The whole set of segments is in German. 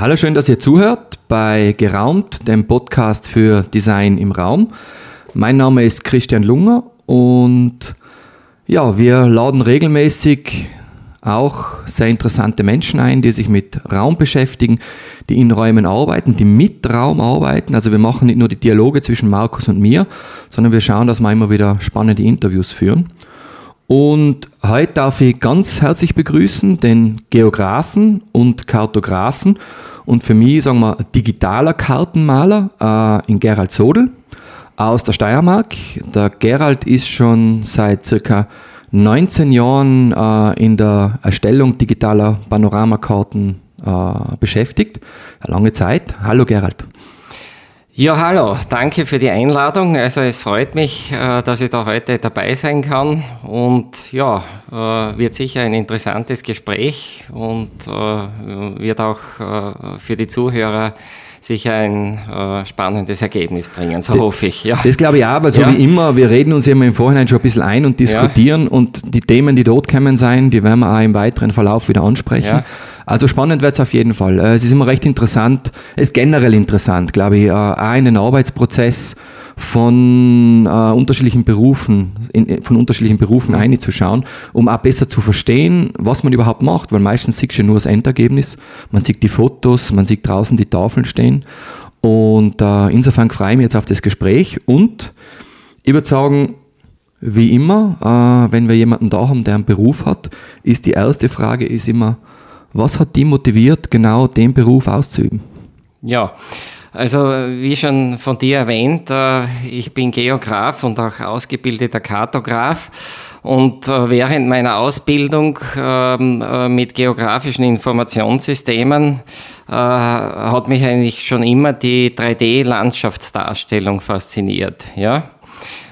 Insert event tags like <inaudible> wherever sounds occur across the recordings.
Hallo, schön, dass ihr zuhört bei Geraumt, dem Podcast für Design im Raum. Mein Name ist Christian Lunger und ja, wir laden regelmäßig auch sehr interessante Menschen ein, die sich mit Raum beschäftigen, die in Räumen arbeiten, die mit Raum arbeiten. Also wir machen nicht nur die Dialoge zwischen Markus und mir, sondern wir schauen, dass wir immer wieder spannende Interviews führen. Und heute darf ich ganz herzlich begrüßen den Geografen und Kartografen und für mich, sagen wir, digitaler Kartenmaler äh, in Gerald Sodel aus der Steiermark. Der Gerald ist schon seit circa 19 Jahren äh, in der Erstellung digitaler Panoramakarten äh, beschäftigt. Eine lange Zeit. Hallo Gerald. Ja, hallo, danke für die Einladung. Also es freut mich, äh, dass ich da heute dabei sein kann und ja, äh, wird sicher ein interessantes Gespräch und äh, wird auch für die Zuhörer sicher ein äh, spannendes Ergebnis bringen, so das, hoffe ich. Ja. Das glaube ich auch, weil so ja. wie immer, wir reden uns ja immer im Vorhinein schon ein bisschen ein und diskutieren ja. und die Themen, die dort kommen sein, die werden wir auch im weiteren Verlauf wieder ansprechen. Also spannend wird es auf jeden Fall. Äh, es ist immer recht interessant, es ist generell interessant, glaube ich, äh, auch in den Arbeitsprozess von äh, unterschiedlichen Berufen, in, von unterschiedlichen Berufen mhm. einzuschauen, um auch besser zu verstehen, was man überhaupt macht, weil meistens sieht du nur das Endergebnis, man sieht die Fotos, man sieht draußen die Tafeln stehen und äh, insofern freue ich mich jetzt auf das Gespräch und ich würde sagen, wie immer, äh, wenn wir jemanden da haben, der einen Beruf hat, ist die erste Frage ist immer, was hat die motiviert, genau den Beruf auszuüben? Ja, also wie schon von dir erwähnt, äh, ich bin Geograf und auch ausgebildeter Kartograf. Und äh, während meiner Ausbildung ähm, äh, mit geografischen Informationssystemen hat mich eigentlich schon immer die 3D-Landschaftsdarstellung fasziniert. Ja?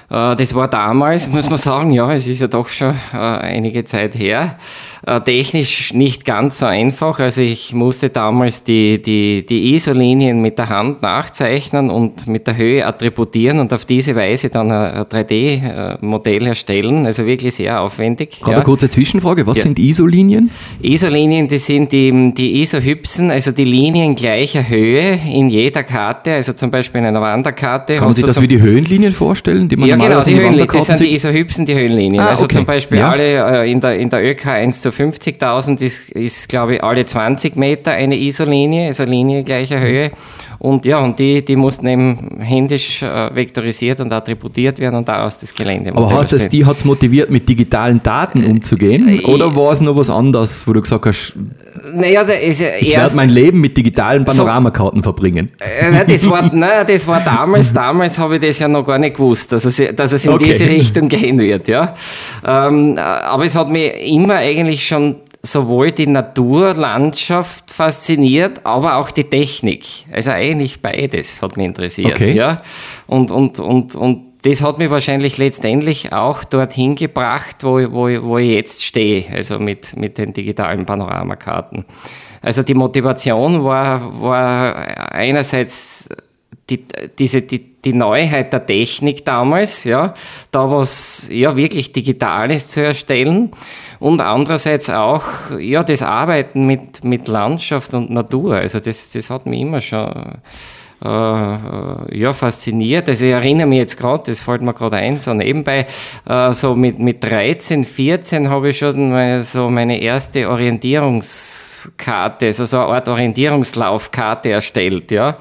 Das war damals, muss man sagen, ja, es ist ja doch schon einige Zeit her äh, technisch nicht ganz so einfach. Also ich musste damals die, die, die ISO-Linien mit der Hand nachzeichnen und mit der Höhe attributieren und auf diese Weise dann ein 3D-Modell erstellen. Also wirklich sehr aufwendig. Gerade ja. eine kurze Zwischenfrage. Was ja. sind ISO-Linien? ISO-Linien, das sind die, die ISO-Hypsen, also die Linien gleicher Höhe in jeder Karte. Also zum Beispiel in einer Wanderkarte. Kann man sich das wie die Höhenlinien vorstellen, die man Ja, genau, die Höhenlinien. Das sind die ISO-Hypsen, die Höhenlinien. Ah, also zum Beispiel ja. alle äh, in der, in der ÖK 1 zu 50.000 ist, ist, glaube ich, alle 20 Meter eine ISO-Linie, also Linie gleicher Höhe. Und ja, und die, die mussten eben händisch äh, vektorisiert und attributiert werden und daraus das Gelände. Aber heißt das, die hat es motiviert, mit digitalen Daten umzugehen? Äh, oder war es noch was anderes, wo du gesagt hast, naja, da ist ich werde mein Leben mit digitalen Panoramakarten so, verbringen? Äh, nein, das war, nein, das war damals, damals habe ich das ja noch gar nicht gewusst, dass es, dass es in okay. diese Richtung gehen wird. Ja. Ähm, aber es hat mich immer eigentlich schon sowohl die Naturlandschaft fasziniert, aber auch die Technik. Also eigentlich beides hat mich interessiert. Okay. Ja? Und, und, und, und das hat mich wahrscheinlich letztendlich auch dorthin gebracht, wo, wo, wo ich jetzt stehe, also mit, mit den digitalen Panoramakarten. Also die Motivation war, war einerseits die, diese, die, die Neuheit der Technik damals, ja, da was ja wirklich Digitales zu erstellen und andererseits auch ja, das Arbeiten mit, mit Landschaft und Natur. Also das, das hat mich immer schon äh, äh ja, fasziniert. Also ich erinnere mich jetzt gerade, das fällt mir gerade ein, so nebenbei, äh, so mit, mit 13, 14 habe ich schon meine, so meine erste Orientierungskarte, also so eine Art Orientierungslaufkarte erstellt, ja,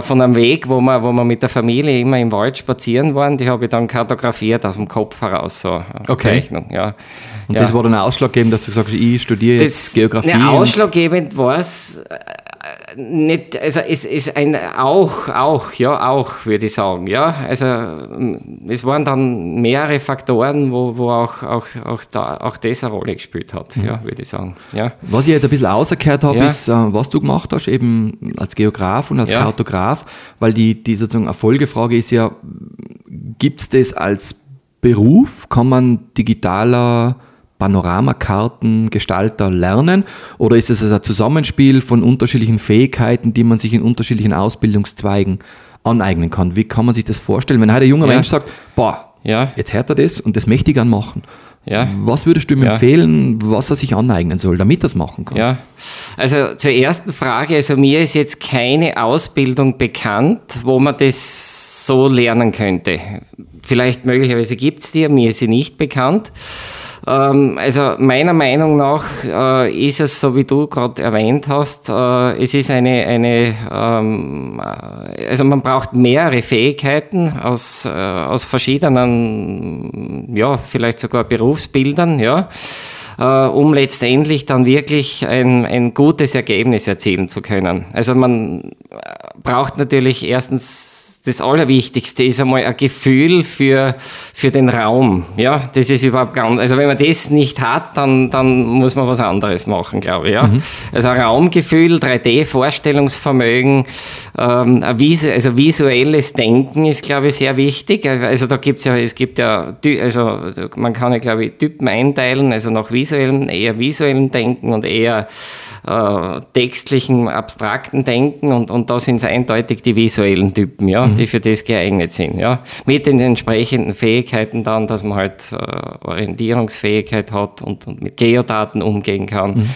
von einem Weg, wo wir, wo wir mit der Familie immer im Wald spazieren waren, die habe ich dann kartografiert aus dem Kopf heraus, so eine okay. Zeichnung, ja. Und ja. das war dann ausschlaggebend, dass du sagst, ich studiere jetzt das, Geografie. Ne, ausschlaggebend war es äh, nicht, also es ist ein auch, auch, ja, auch, würde ich sagen, ja. Also es waren dann mehrere Faktoren, wo, wo auch, auch, auch, da, auch das eine Rolle gespielt hat, mhm. ja, würde ich sagen. Ja. Was ich jetzt ein bisschen ausgekehrt habe, ja. ist, äh, was du gemacht hast, eben als Geograf und als ja. Kartograf, weil die, die sozusagen Erfolgefrage ist ja, gibt es das als Beruf? Kann man digitaler Panoramakartengestalter lernen? Oder ist es ein Zusammenspiel von unterschiedlichen Fähigkeiten, die man sich in unterschiedlichen Ausbildungszweigen aneignen kann? Wie kann man sich das vorstellen? Wenn heute ein junger ja. Mensch sagt, boah, ja. jetzt hört er das und das möchte ich gern machen. Ja. Was würdest du ihm ja. empfehlen, was er sich aneignen soll, damit er es machen kann? Ja, also zur ersten Frage, also mir ist jetzt keine Ausbildung bekannt, wo man das so lernen könnte. Vielleicht möglicherweise gibt es die, mir ist sie nicht bekannt. Ähm, also meiner Meinung nach äh, ist es, so wie du gerade erwähnt hast, äh, es ist eine, eine ähm, äh, also man braucht mehrere Fähigkeiten aus, aus verschiedenen, ja, vielleicht sogar Berufsbildern, ja um letztendlich dann wirklich ein, ein gutes Ergebnis erzielen zu können. Also man braucht natürlich erstens das Allerwichtigste ist einmal ein Gefühl für, für den Raum. Ja, das ist überhaupt ganz, also wenn man das nicht hat, dann, dann muss man was anderes machen, glaube ich. Ja. Mhm. Also ein Raumgefühl, 3D-Vorstellungsvermögen, ähm, also visuelles Denken ist, glaube ich, sehr wichtig. Also da gibt's ja, es gibt ja, also man kann ja, glaube ich, Typen einteilen, also nach visuellem, eher visuellem Denken und eher äh, textlichen, abstrakten Denken und, und da sind es eindeutig die visuellen Typen, ja, mhm. die für das geeignet sind. Ja. Mit den entsprechenden Fähigkeiten dann, dass man halt äh, Orientierungsfähigkeit hat und, und mit Geodaten umgehen kann. Mhm.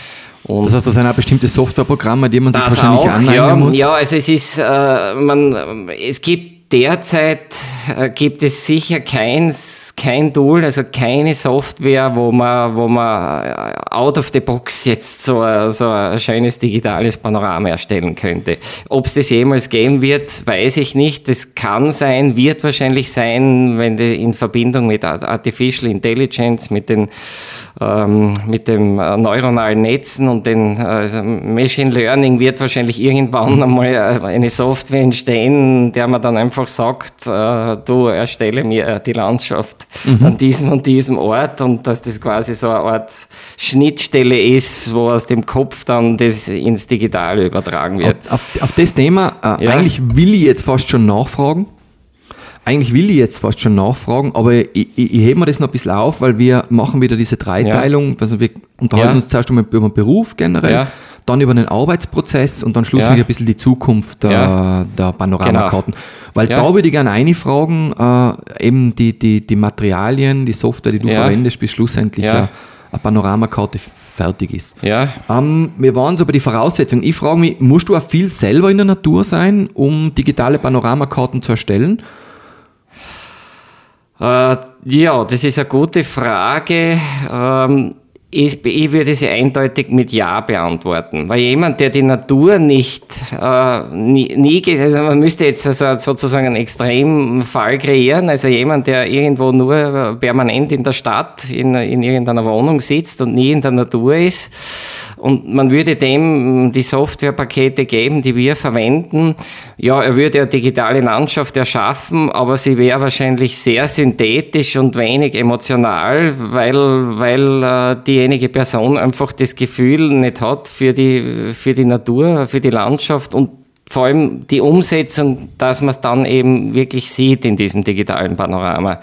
Und das heißt, das sind auch bestimmte Softwareprogramme, die man sich wahrscheinlich auch, aneignen ja, muss? Ja, also es ist, äh, man, es gibt derzeit, äh, gibt es sicher keins, kein Tool, also keine Software, wo man, wo man äh, out of the box jetzt so, so ein schönes digitales Panorama erstellen könnte. Ob es das jemals geben wird, weiß ich nicht. Das kann sein, wird wahrscheinlich sein, wenn die in Verbindung mit Artificial Intelligence, mit den ähm, mit dem äh, neuronalen Netzen und den äh, Machine Learning wird wahrscheinlich irgendwann <laughs> einmal äh, eine Software entstehen, der man dann einfach sagt, äh, du erstelle mir äh, die Landschaft mhm. an diesem und diesem Ort und dass das quasi so eine Art Schnittstelle ist, wo aus dem Kopf dann das ins Digitale übertragen wird. Auf, auf, auf das Thema, äh, ja. eigentlich will ich jetzt fast schon nachfragen. Eigentlich will ich jetzt fast schon nachfragen, aber ich, ich, ich hebe mir das noch ein bisschen auf, weil wir machen wieder diese Dreiteilung. Ja. Also wir unterhalten ja. uns zuerst über den Beruf generell, ja. dann über den Arbeitsprozess und dann schlussendlich ein bisschen die Zukunft der, der Panoramakarten. Genau. Weil da würde ich gerne eine fragen, äh, eben die, die, die Materialien, die Software, die du verwendest, bis schlussendlich eine, eine Panoramakarte fertig ist. Ja. Ähm, wir waren so bei den Voraussetzungen. Ich frage mich, musst du auch viel selber in der Natur sein, um digitale Panoramakarten zu erstellen? Äh, ja, das ist eine gute Frage. Ähm, ich, ich, würde sie eindeutig mit Ja beantworten. Weil jemand, der die Natur nicht äh, nie, nie also man müsste jetzt also sozusagen einen extremen Fall kreieren, also jemand, der irgendwo nur permanent in der Stadt in, in irgendeiner Wohnung sitzt und nie in der Natur ist, und man würde dem die Softwarepakete geben, die wir verwenden. Ja, er würde eine digitale Landschaft erschaffen, aber sie wäre wahrscheinlich sehr synthetisch und wenig emotional, weil, weil äh, diejenige Person einfach das Gefühl nicht hat für die, für die Natur, für die Landschaft und vor allem die Umsetzung, dass man es dann eben wirklich sieht in diesem digitalen Panorama.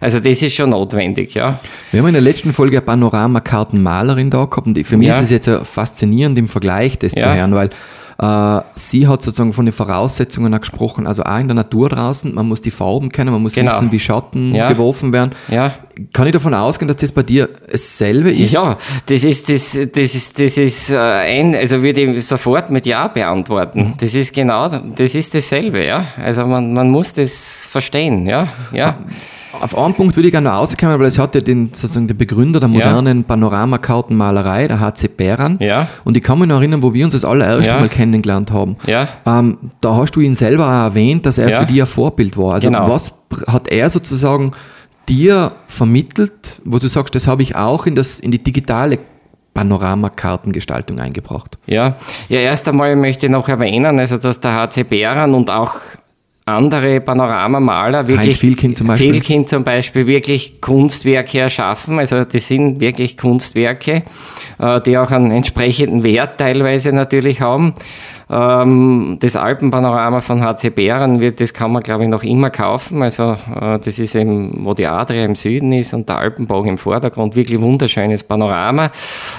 Also das ist schon notwendig, ja. Wir haben in der letzten Folge eine Panoramakartenmalerin da gehabt und für mich ja. ist es jetzt faszinierend im Vergleich, das ja. zu hören, weil sie hat sozusagen von den Voraussetzungen gesprochen, also auch in der Natur draußen, man muss die Farben kennen, man muss genau. wissen, wie Schatten ja. geworfen werden. Ja. Kann ich davon ausgehen, dass das bei dir dasselbe ist? Ja, das ist, das, das ist, das ist äh, ein, also würde ich sofort mit Ja beantworten. Das ist genau, das ist dasselbe, ja. Also man, man muss das verstehen, ja. ja. Auf einen Punkt würde ich gerne noch rauskommen, weil es hat ja den, sozusagen den Begründer der modernen ja. Panoramakartenmalerei, der HC Bäran. Ja. Und ich kann mich noch erinnern, wo wir uns das allererste ja. Mal kennengelernt haben. Ja. Ähm, da hast du ihn selber auch erwähnt, dass er ja. für dich ein Vorbild war. Also genau. was hat er sozusagen dir vermittelt, wo du sagst, das habe ich auch in, das, in die digitale Panoramakartengestaltung eingebracht. Ja, ja, erst einmal möchte ich noch erwähnen, also dass der HC Bäran und auch andere Panoramamaler wirklich Heinz Vielkind zum Beispiel. Vielkind zum Beispiel wirklich Kunstwerke erschaffen. Also das sind wirklich Kunstwerke, die auch einen entsprechenden Wert teilweise natürlich haben. Ähm, das Alpenpanorama von HC Bären, das kann man glaube ich noch immer kaufen. Also äh, das ist eben, wo die Adria im Süden ist und der Alpenbogen im Vordergrund. Wirklich wunderschönes Panorama.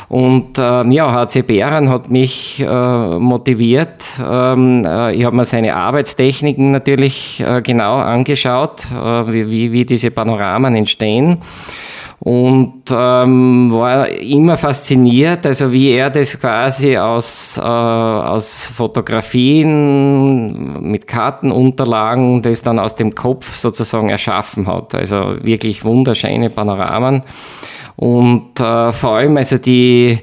Und ähm, ja, HC Bären hat mich äh, motiviert. Ähm, äh, ich habe mir seine Arbeitstechniken natürlich genau angeschaut, wie, wie diese Panoramen entstehen. Und ähm, war immer fasziniert, also wie er das quasi aus, äh, aus Fotografien mit Kartenunterlagen, das dann aus dem Kopf sozusagen erschaffen hat. Also wirklich wunderschöne Panoramen. Und äh, vor allem also die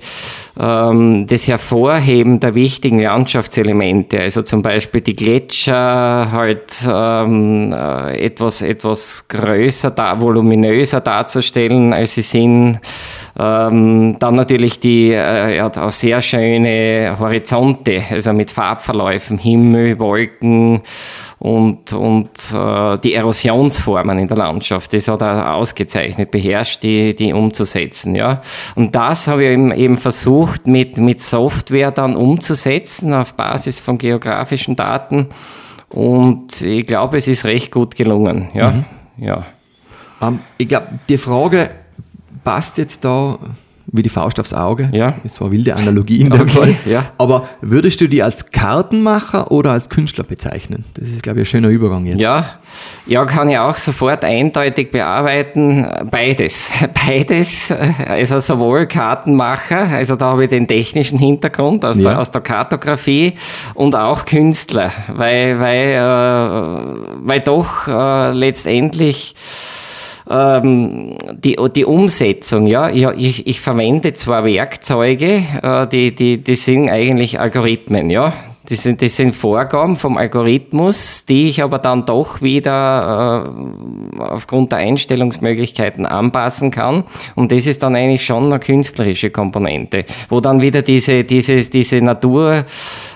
ähm, das Hervorheben der wichtigen Landschaftselemente, also zum Beispiel die Gletscher halt ähm, äh, etwas, etwas größer, da, voluminöser darzustellen, als sie sind. Ähm, dann natürlich die äh, ja, auch sehr schöne Horizonte, also mit Farbverläufen, Himmel, Wolken und, und äh, die Erosionsformen in der Landschaft, das hat er ausgezeichnet, beherrscht, die, die umzusetzen. Ja. Und das habe ich eben, eben versucht, mit, mit Software dann umzusetzen auf Basis von geografischen Daten. Und ich glaube, es ist recht gut gelungen. Ja. Mhm. ja. Um, ähm, ich glaube, die Frage passt jetzt da wie die Faust aufs Auge. Ja. Das war wilde Analogie in dem okay, Fall. Ja. Aber würdest du die als Kartenmacher oder als Künstler bezeichnen? Das ist, glaube ich, ein schöner Übergang jetzt. Ja, ja, kann ich auch sofort eindeutig bearbeiten. Beides. <laughs> Beides. Also sowohl Kartenmacher, also da habe ich den technischen Hintergrund aus, ja. der, aus der Kartografie und auch Künstler, weil, weil, äh, weil doch äh, letztendlich ähm, die, die Umsetzung, ja, ich, ich verwende zwar Werkzeuge, äh, die, die, die sind eigentlich Algorithmen, ja. Das sind, das sind Vorgaben vom Algorithmus, die ich aber dann doch wieder äh, aufgrund der Einstellungsmöglichkeiten anpassen kann. Und das ist dann eigentlich schon eine künstlerische Komponente, wo dann wieder diese, diese, diese Natur,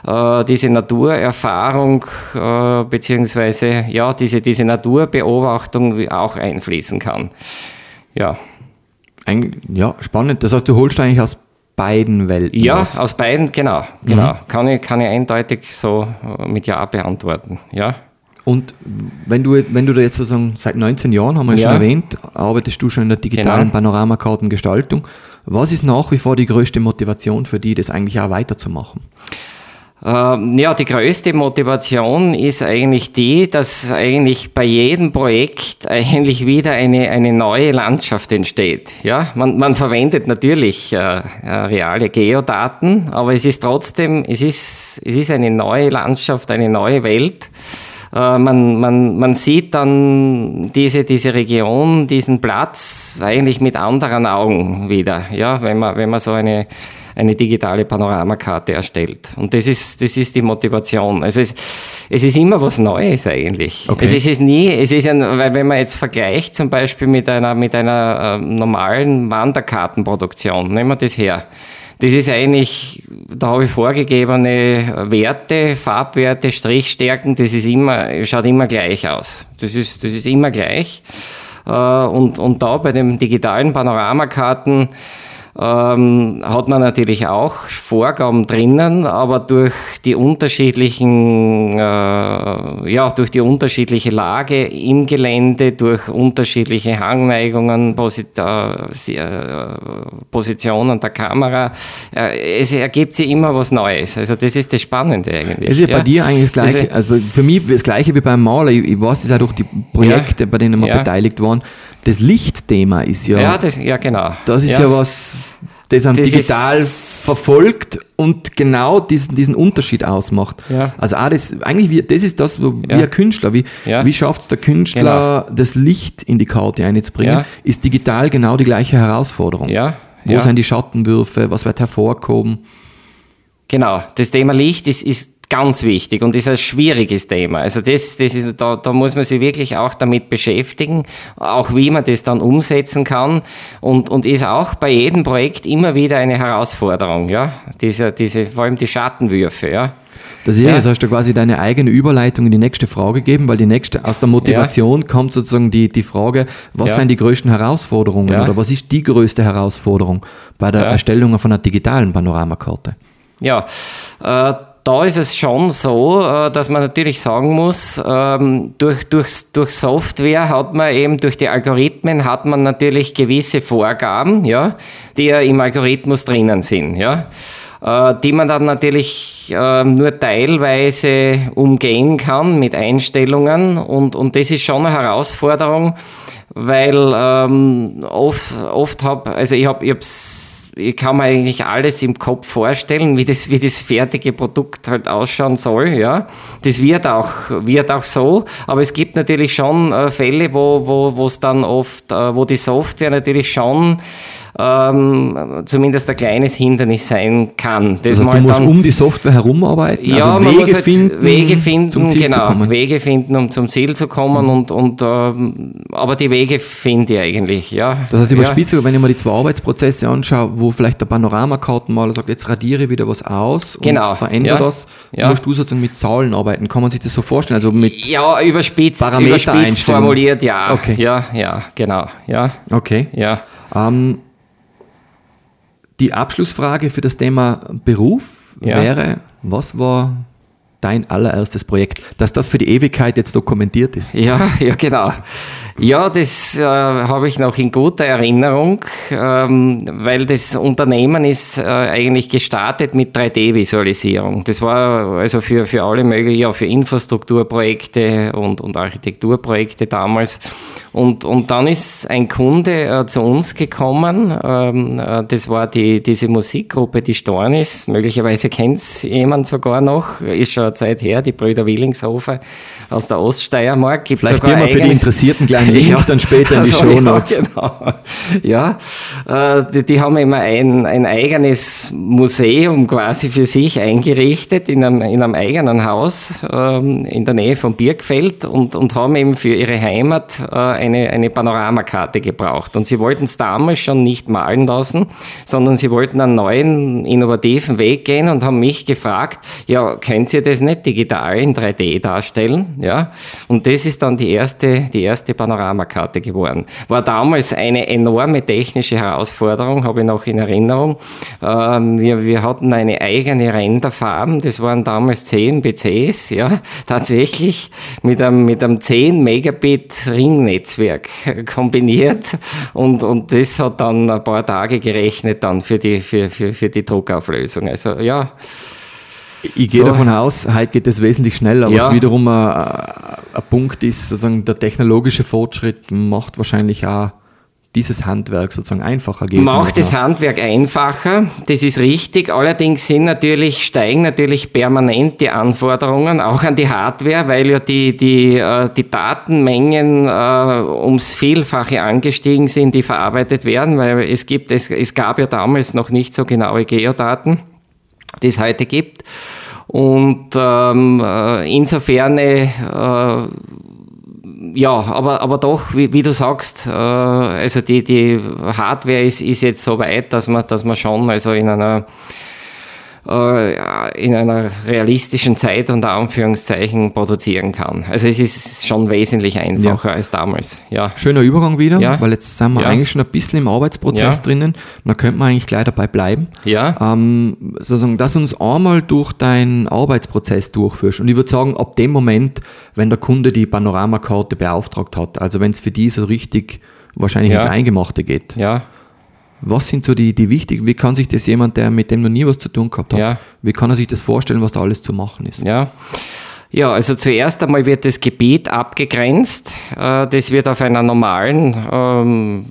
äh, diese Naturerfahrung äh, beziehungsweise ja, diese, diese Naturbeobachtung auch einfließen kann. Ja. Ein, ja, spannend. Das heißt, du holst eigentlich aus beiden Welten Ja, aus, aus beiden, genau. genau. Mhm. Kann, ich, kann ich eindeutig so äh, mit Ja beantworten. Ja. Und wenn du, wenn du da jetzt sozusagen seit 19 Jahren, haben wir ja. schon erwähnt, arbeitest du schon in der digitalen genau. Panoramakartengestaltung. Was ist nach wie vor die größte Motivation für die, das eigentlich auch weiterzumachen? Ähm, ja, die größte Motivation ist eigentlich die, dass eigentlich bei jedem Projekt eigentlich wieder eine, eine neue Landschaft entsteht. Ja, man, man verwendet natürlich äh, äh, reale Geodaten, aber es ist trotzdem, es ist, es ist eine neue Landschaft, eine neue Welt. Äh, man, man, man sieht dann diese, diese Region, diesen Platz eigentlich mit anderen Augen wieder, ja, wenn man, wenn man so eine eine digitale Panoramakarte erstellt. Und das ist, das ist die Motivation. Es, es ist immer was Neues eigentlich. Okay. Es ist nie, es ist ein, weil wenn man jetzt vergleicht zum Beispiel mit einer, mit einer äh, normalen Wanderkartenproduktion, nehmen wir das her. Das ist eigentlich, da habe ich vorgegebene Werte, Farbwerte, Strichstärken, das ist immer, schaut immer gleich aus. Das ist, das ist immer gleich. Äh, und, und da bei den digitalen Panoramakarten, ähm, hat man natürlich auch Vorgaben drinnen, aber durch die unterschiedlichen, äh, ja, durch die unterschiedliche Lage im Gelände, durch unterschiedliche Hangneigungen, Posit äh, äh, Positionen der Kamera, äh, es ergibt sich immer was Neues. Also das ist das Spannende eigentlich. Es ist ja, bei dir eigentlich das Gleiche, also für mich das Gleiche wie beim Maler. Ich, ich weiß es auch durch die Projekte, ja, bei denen wir ja. beteiligt waren. Das Lichtthema ist ja. Ja, das, ja genau. Das ist ja, ja was, das am digital verfolgt und genau diesen, diesen Unterschied ausmacht. Ja. Also auch das, eigentlich, wie, das ist das, wo ja. wie ein Künstler, wie, ja. wie schafft es der Künstler, genau. das Licht in die Karte einzubringen, ist digital genau die gleiche Herausforderung. Ja. Wo sind die Schattenwürfe, was wird hervorkommen? Genau, das Thema Licht ist, ist ganz wichtig und ist ein schwieriges Thema. Also das, das ist, da, da muss man sich wirklich auch damit beschäftigen, auch wie man das dann umsetzen kann und, und ist auch bei jedem Projekt immer wieder eine Herausforderung, ja, diese, diese, vor allem die Schattenwürfe, ja. Das ist ja, jetzt hast du quasi deine eigene Überleitung in die nächste Frage gegeben, weil die nächste, aus der Motivation ja. kommt sozusagen die, die Frage, was ja. sind die größten Herausforderungen ja. oder was ist die größte Herausforderung bei der Erstellung von einer digitalen Panoramakarte? Ja, äh, da ist es schon so, äh, dass man natürlich sagen muss, ähm, durch, durch, durch Software hat man eben, durch die Algorithmen hat man natürlich gewisse Vorgaben, ja, die ja im Algorithmus drinnen sind, ja. äh, die man dann natürlich äh, nur teilweise umgehen kann mit Einstellungen und, und das ist schon eine Herausforderung, weil ähm, oft, oft habe, also ich habe ich ich kann mir eigentlich alles im Kopf vorstellen, wie das, wie das fertige Produkt halt ausschauen soll, ja. Das wird auch, wird auch so, aber es gibt natürlich schon äh, Fälle, wo, wo, wo es dann oft, äh, wo die Software natürlich schon ähm, zumindest ein kleines Hindernis sein kann. Das, das heißt, du musst um die Software herumarbeiten, ja, also Wege halt finden, Wege finden, zum Ziel genau, zu kommen. Wege finden, um zum Ziel zu kommen, und, und, ähm, aber die Wege finde ich eigentlich, ja. Das heißt, überspitzt, ja. wenn ich mir die zwei Arbeitsprozesse anschaue, wo vielleicht der Panoramakartenmaler sagt, jetzt radiere ich wieder was aus genau. und verändere ja. das, ja. musst du sozusagen mit Zahlen arbeiten. Kann man sich das so vorstellen? Also mit ja, überspitzt, Parameter überspitzt formuliert, ja. Okay. Ja, ja, genau. Ja. Okay. Ja. Ähm, die Abschlussfrage für das Thema Beruf ja. wäre, was war dein allererstes Projekt, dass das für die Ewigkeit jetzt dokumentiert ist? Ja, ja, genau. Ja, das äh, habe ich noch in guter Erinnerung, ähm, weil das Unternehmen ist äh, eigentlich gestartet mit 3D-Visualisierung. Das war also für, für alle möglichen, ja, für Infrastrukturprojekte und, und Architekturprojekte damals. Und, und dann ist ein Kunde äh, zu uns gekommen, ähm, äh, das war die, diese Musikgruppe, die Stornis, möglicherweise kennt es jemand sogar noch, ist schon Zeit her, die Brüder Willingshofer aus der Oststeiermark. Gibt Vielleicht sogar für die Interessierten gleich einen Link <laughs> ja, dann später in die also, Show Notes. Ja, genau. ja äh, die, die, haben immer ein, ein eigenes Museum quasi für sich eingerichtet in einem, in einem eigenen Haus ähm, in der Nähe von Birkfeld und, und haben eben für ihre Heimat äh, eine, eine Panoramakarte gebraucht. Und sie wollten es damals schon nicht malen lassen, sondern sie wollten einen neuen, innovativen Weg gehen und haben mich gefragt, ja, könnt ihr das nicht digital in 3D darstellen? Ja? Und das ist dann die erste, die erste Panoramakarte geworden. War damals eine enorme technische Herausforderung, habe ich noch in Erinnerung. Ähm, wir, wir hatten eine eigene Renderfarben, das waren damals 10 PCs, ja, tatsächlich mit einem, mit einem 10 Megabit Ringnetzwerk <laughs> kombiniert und, und das hat dann ein paar Tage gerechnet dann für die, für, für, für die Druckauflösung. Also ja, ich gehe so. davon aus, heute geht es wesentlich schneller, ja. was wiederum ein, ein, Punkt ist, sozusagen der technologische Fortschritt macht wahrscheinlich auch dieses Handwerk sozusagen einfacher geht. Macht das Handwerk einfacher, das ist richtig. Allerdings sind natürlich, steigen natürlich permanent die Anforderungen auch an die Hardware, weil ja die, die, äh, die Datenmengen äh, ums Vielfache angestiegen sind, die verarbeitet werden, weil es gibt, es, es gab ja damals noch nicht so genaue Geodaten die es heute gibt. Und ähm, äh, insofern, äh, ja, aber, aber doch, wie, wie du sagst, äh, also die, die Hardware ist, ist jetzt so weit, dass man, dass man schon also in einer in einer realistischen Zeit unter Anführungszeichen produzieren kann. Also es ist schon wesentlich einfacher ja. als damals. Ja. Schöner Übergang wieder, ja. weil jetzt sind wir ja. eigentlich schon ein bisschen im Arbeitsprozess drinnen. Da könnte man eigentlich gleich dabei bleiben. Ja. Ähm, sozusagen, dass uns einmal durch deinen Arbeitsprozess durchführst. Und ich würde sagen, ab dem Moment, wenn der Kunde die Panoramakarte beauftragt hat, also wenn es für die so richtig wahrscheinlich ins Eingemachte geht. Ja. Was sind so die, die wichtigen, wie kann sich das jemand, der mit dem noch nie was zu tun gehabt hat, ja. wie kann er sich das vorstellen, was da alles zu machen ist? Ja. Ja, also zuerst einmal wird das Gebiet abgegrenzt. Äh, das wird auf einer normalen, ähm,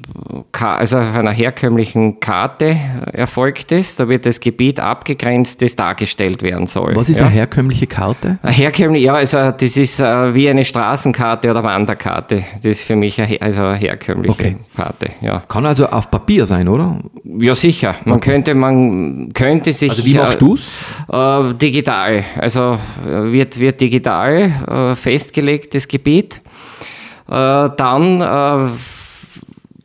also auf einer herkömmlichen Karte erfolgt ist. Da wird das Gebiet abgegrenzt, das dargestellt werden soll. Was ist ja? eine herkömmliche Karte? Eine herkömmliche, ja, also das ist äh, wie eine Straßenkarte oder Wanderkarte. Das ist für mich eine, also eine herkömmliche okay. Karte. Ja. Kann also auf Papier sein, oder? Ja, sicher. Man okay. könnte, man könnte sich. Also wie machst du es? Äh, digital. Also wird, wird digital digital äh, festgelegtes Gebiet. Äh, dann äh,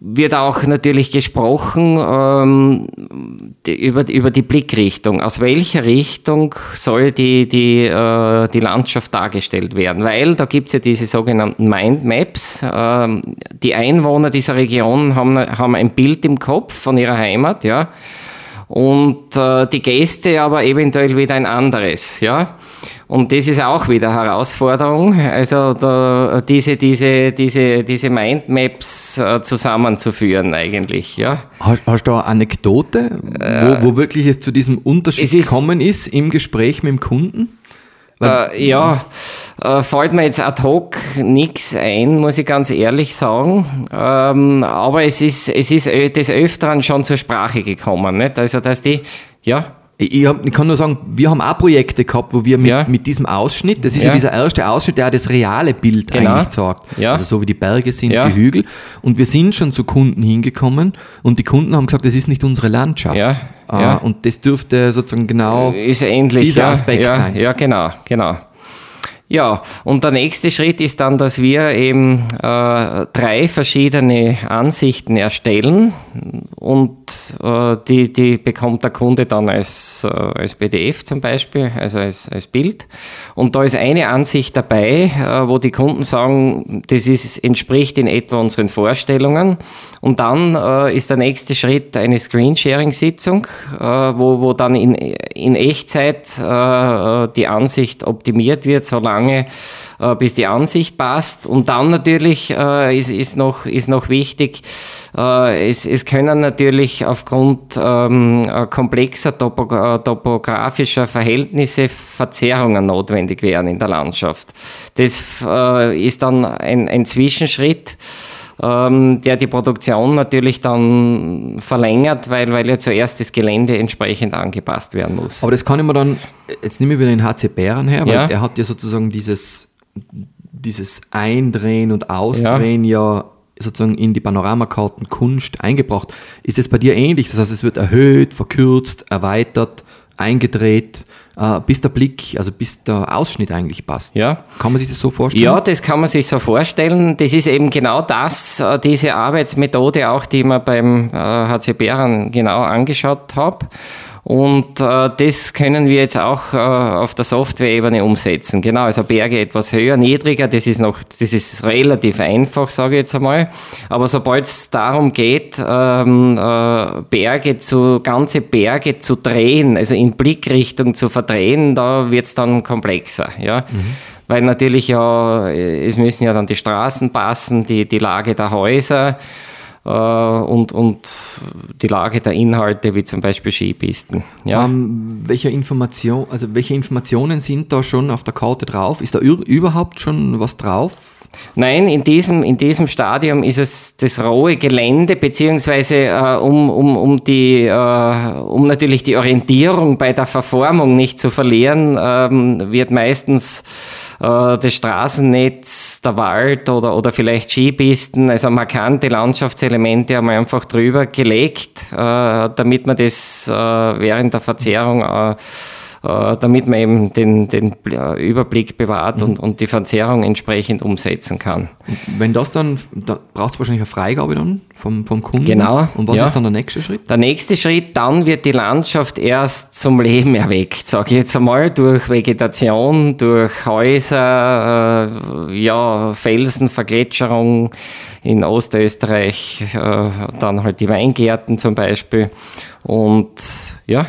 wird auch natürlich gesprochen ähm, die, über, über die Blickrichtung. Aus welcher Richtung soll die, die, äh, die Landschaft dargestellt werden? Weil da gibt es ja diese sogenannten Mindmaps. Ähm, die Einwohner dieser Region haben, haben ein Bild im Kopf von ihrer Heimat, ja. Und äh, die Gäste aber eventuell wieder ein anderes, ja. Und das ist auch wieder Herausforderung, also da, diese, diese, diese, diese Mindmaps äh, zusammenzuführen eigentlich. Ja. Hast, hast du eine Anekdote, wo, wo wirklich es zu diesem Unterschied gekommen ist im Gespräch mit dem Kunden? Äh, ja, äh, fällt mir jetzt ad hoc nichts ein, muss ich ganz ehrlich sagen. Ähm, aber es ist, es ist des Öfteren schon zur Sprache gekommen. Nicht? Also, dass die, ja. Ich, ich, kann nur sagen, wir haben auch Projekte gehabt, wo wir mit, ja. mit diesem Ausschnitt, das ist ja. ja. dieser erste Ausschnitt, der das reale Bild genau. eigentlich sagt. Ja. Also so wie die Berge sind, die Hügel. Und wir sind schon zu Kunden hingekommen und die Kunden haben gesagt, das ist nicht unsere Landschaft. Ja. Uh, und das dürfte sozusagen genau ist ähnlich, dieser Aspekt sein. Ja, genau, genau. Ja, und der nächste Schritt ist dann, dass wir eben äh, drei verschiedene Ansichten erstellen und äh, die, die bekommt der Kunde dann als, äh, als PDF zum Beispiel, also als, als Bild. Und da ist eine Ansicht dabei, äh, wo die Kunden sagen, das ist, entspricht in etwa unseren Vorstellungen. Und dann äh, ist der nächste Schritt eine Screensharing-Sitzung, äh, wo, wo dann in, in Echtzeit die Ansicht optimiert wird, solange lange, äh, bis die Ansicht passt. Und dann natürlich äh, ist, ist, noch, ist noch wichtig, äh, es, es können natürlich aufgrund ähm, komplexer topo, topografischer Verhältnisse Verzerrungen notwendig werden in der Landschaft. Das äh, ist dann ein, ein Zwischenschritt ähm, der die Produktion natürlich dann verlängert, weil, weil ja zuerst das Gelände entsprechend angepasst werden muss. Aber das kann ich mir dann, jetzt nehme ich wieder den HC Bären her, weil ja. er hat ja sozusagen dieses, dieses Eindrehen und Ausdrehen ja, ja sozusagen in die Panoramakarten Kunst eingebracht. Ist es bei dir ähnlich? Das heißt, es wird erhöht, verkürzt, erweitert, eingedreht, äh, bis der Blick, also bis der Ausschnitt eigentlich passt. Ja. Kann man sich das so vorstellen? Ja, das kann man sich so vorstellen. Das ist eben genau das, äh, diese Arbeitsmethode auch, die man beim HC äh, Bären genau angeschaut habe. Und äh, das können wir jetzt auch äh, auf der Software-Ebene umsetzen. Genau, also Berge etwas höher, niedriger, das ist noch, das ist relativ einfach, sage ich jetzt einmal. Aber sobald es darum geht, ähm, äh, Berge zu, ganze Berge zu drehen, also in Blickrichtung zu verdrehen, da wird es dann komplexer. Ja? Mhm weil natürlich ja, es müssen ja dann die Straßen passen, die, die Lage der Häuser und, und die Lage der Inhalte, wie zum Beispiel Skipisten. Ja. Ähm, welche, Information, also welche Informationen sind da schon auf der Karte drauf? Ist da überhaupt schon was drauf? Nein, in diesem, in diesem Stadium ist es das rohe Gelände, beziehungsweise äh, um, um, um, die, äh, um natürlich die Orientierung bei der Verformung nicht zu verlieren, ähm, wird meistens äh, das Straßennetz, der Wald oder, oder vielleicht Skipisten, also markante Landschaftselemente haben wir einfach drüber gelegt, äh, damit man das äh, während der Verzehrung äh, damit man eben den, den Überblick bewahrt mhm. und, und die Verzerrung entsprechend umsetzen kann. Wenn das dann, da braucht es wahrscheinlich eine Freigabe dann vom, vom Kunden. Genau. Und was ja. ist dann der nächste Schritt? Der nächste Schritt, dann wird die Landschaft erst zum Leben erweckt, sage ich jetzt einmal, durch Vegetation, durch Häuser, äh, ja, Felsen, Vergletscherung in Ostösterreich, äh, dann halt die Weingärten zum Beispiel. Und ja,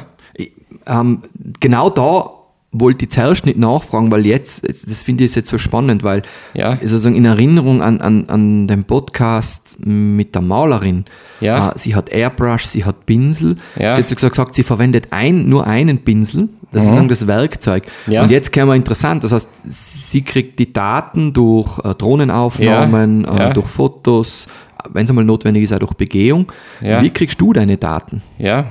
ähm, genau da wollte ich zuerst nicht nachfragen, weil jetzt, das finde ich jetzt so spannend, weil ja. sozusagen in Erinnerung an, an, an den Podcast mit der Malerin, ja. äh, sie hat Airbrush, sie hat Pinsel, ja. sie hat sogar gesagt, sie verwendet ein, nur einen Pinsel, das mhm. ist das Werkzeug. Ja. Und jetzt käme interessant, das heißt, sie kriegt die Daten durch äh, Drohnenaufnahmen, äh, durch Fotos, wenn es einmal notwendig ist, auch durch Begehung. Wie kriegst du deine Daten? Ja,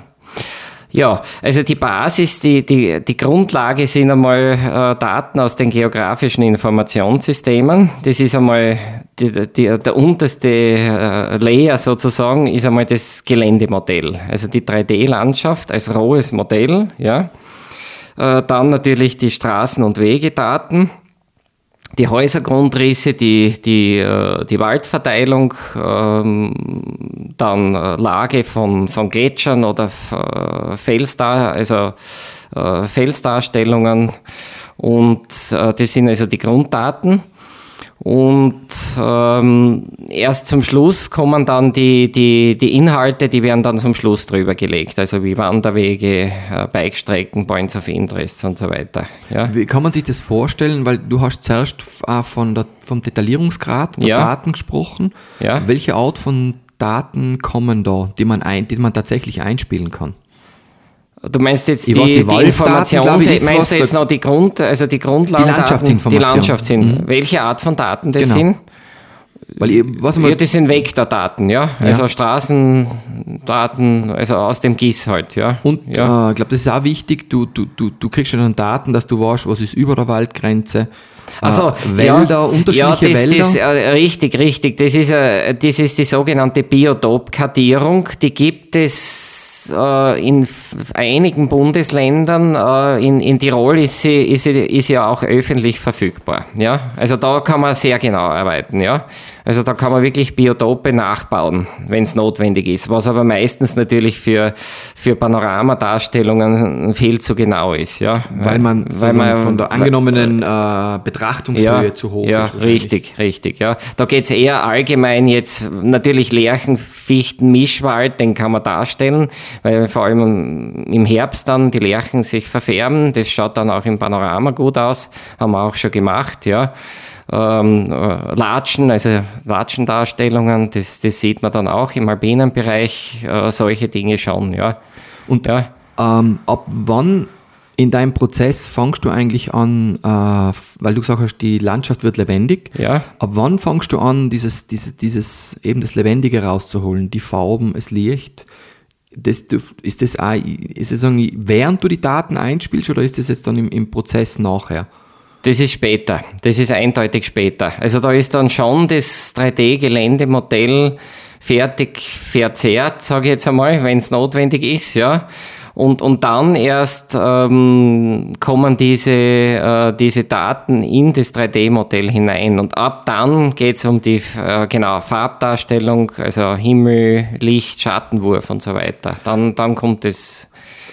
ja, also die Basis, die, die, die Grundlage sind einmal äh, Daten aus den geografischen Informationssystemen. Das ist einmal die, die, der unterste äh, Layer sozusagen, ist einmal das Geländemodell. Also die 3D-Landschaft als rohes Modell, ja. Äh, dann natürlich die Straßen- und Wegedaten die Häusergrundrisse, die, die, äh, die Waldverteilung, ähm, dann äh, Lage von, von Gletschern oder äh, Felsdar, also Felsdarstellungen und das sind also die Grunddaten. Und ähm, erst zum Schluss kommen dann die, die, die Inhalte, die werden dann zum Schluss drüber gelegt, also wie Wanderwege, äh, Bikestrecken, Points of Interest und so weiter. Ja. Wie kann man sich das vorstellen? Weil du hast zuerst äh, von der, vom Detaillierungsgrad der ja. Daten gesprochen. Ja. Welche Art von Daten kommen da, die man, ein, die man tatsächlich einspielen kann? Du meinst jetzt die, weiß, die, die Informations, ich, meinst du jetzt noch die Grund, also die Grundlagen, die Landschaftsinformation. Die Landschaftsin. Mhm. Welche Art von Daten das genau. sind? Weil ich, was ja, das sind Vektordaten, ja? ja. Also Straßendaten, also aus dem GIS halt, ja. Und ja. Äh, ich glaube, das ist auch wichtig, du, du, du, du kriegst schon Daten, dass du weißt, was ist über der Waldgrenze. Also Wälder, ja, unterschiedliche ja, das, Wälder. Das, äh, richtig, richtig. Das ist, äh, das ist die sogenannte Biotopkartierung. Die gibt es äh, in einigen Bundesländern, äh, in, in Tirol ist sie, ist sie ist ja auch öffentlich verfügbar. Ja? Also da kann man sehr genau arbeiten. Ja? Also da kann man wirklich Biotope nachbauen, wenn es notwendig ist, was aber meistens natürlich für, für Panoramadarstellungen viel zu genau ist. Ja? Weil man, weil man von der angenommenen äh, Betrachtungshöhe ja, zu hoch ja, ist. Ja, richtig, richtig. Ja. Da geht es eher allgemein jetzt, natürlich Lärchen, Fichten, Mischwald, den kann man darstellen, weil vor allem im Herbst dann die Lärchen sich verfärben. Das schaut dann auch im Panorama gut aus, haben wir auch schon gemacht. Ja ähm, Latschen, also Latschendarstellungen, das, das sieht man dann auch im alpinen Bereich, äh, solche Dinge schon, ja. Und ja. Ähm, ab wann in deinem Prozess fangst du eigentlich an, äh, weil du gesagt hast, die Landschaft wird lebendig. Ja. Ab wann fangst du an, dieses, dieses, dieses, eben das Lebendige rauszuholen? Die Farben, das Licht? Das, ist das auch, ist es während du die Daten einspielst oder ist das jetzt dann im, im Prozess nachher? Das ist später. Das ist eindeutig später. Also da ist dann schon das 3D-Geländemodell fertig verzerrt, sage ich jetzt einmal, wenn es notwendig ist, ja. Und, und dann erst ähm, kommen diese, äh, diese Daten in das 3D-Modell hinein. Und ab dann geht es um die äh, genau, Farbdarstellung, also Himmel, Licht, Schattenwurf und so weiter. Dann, dann kommt es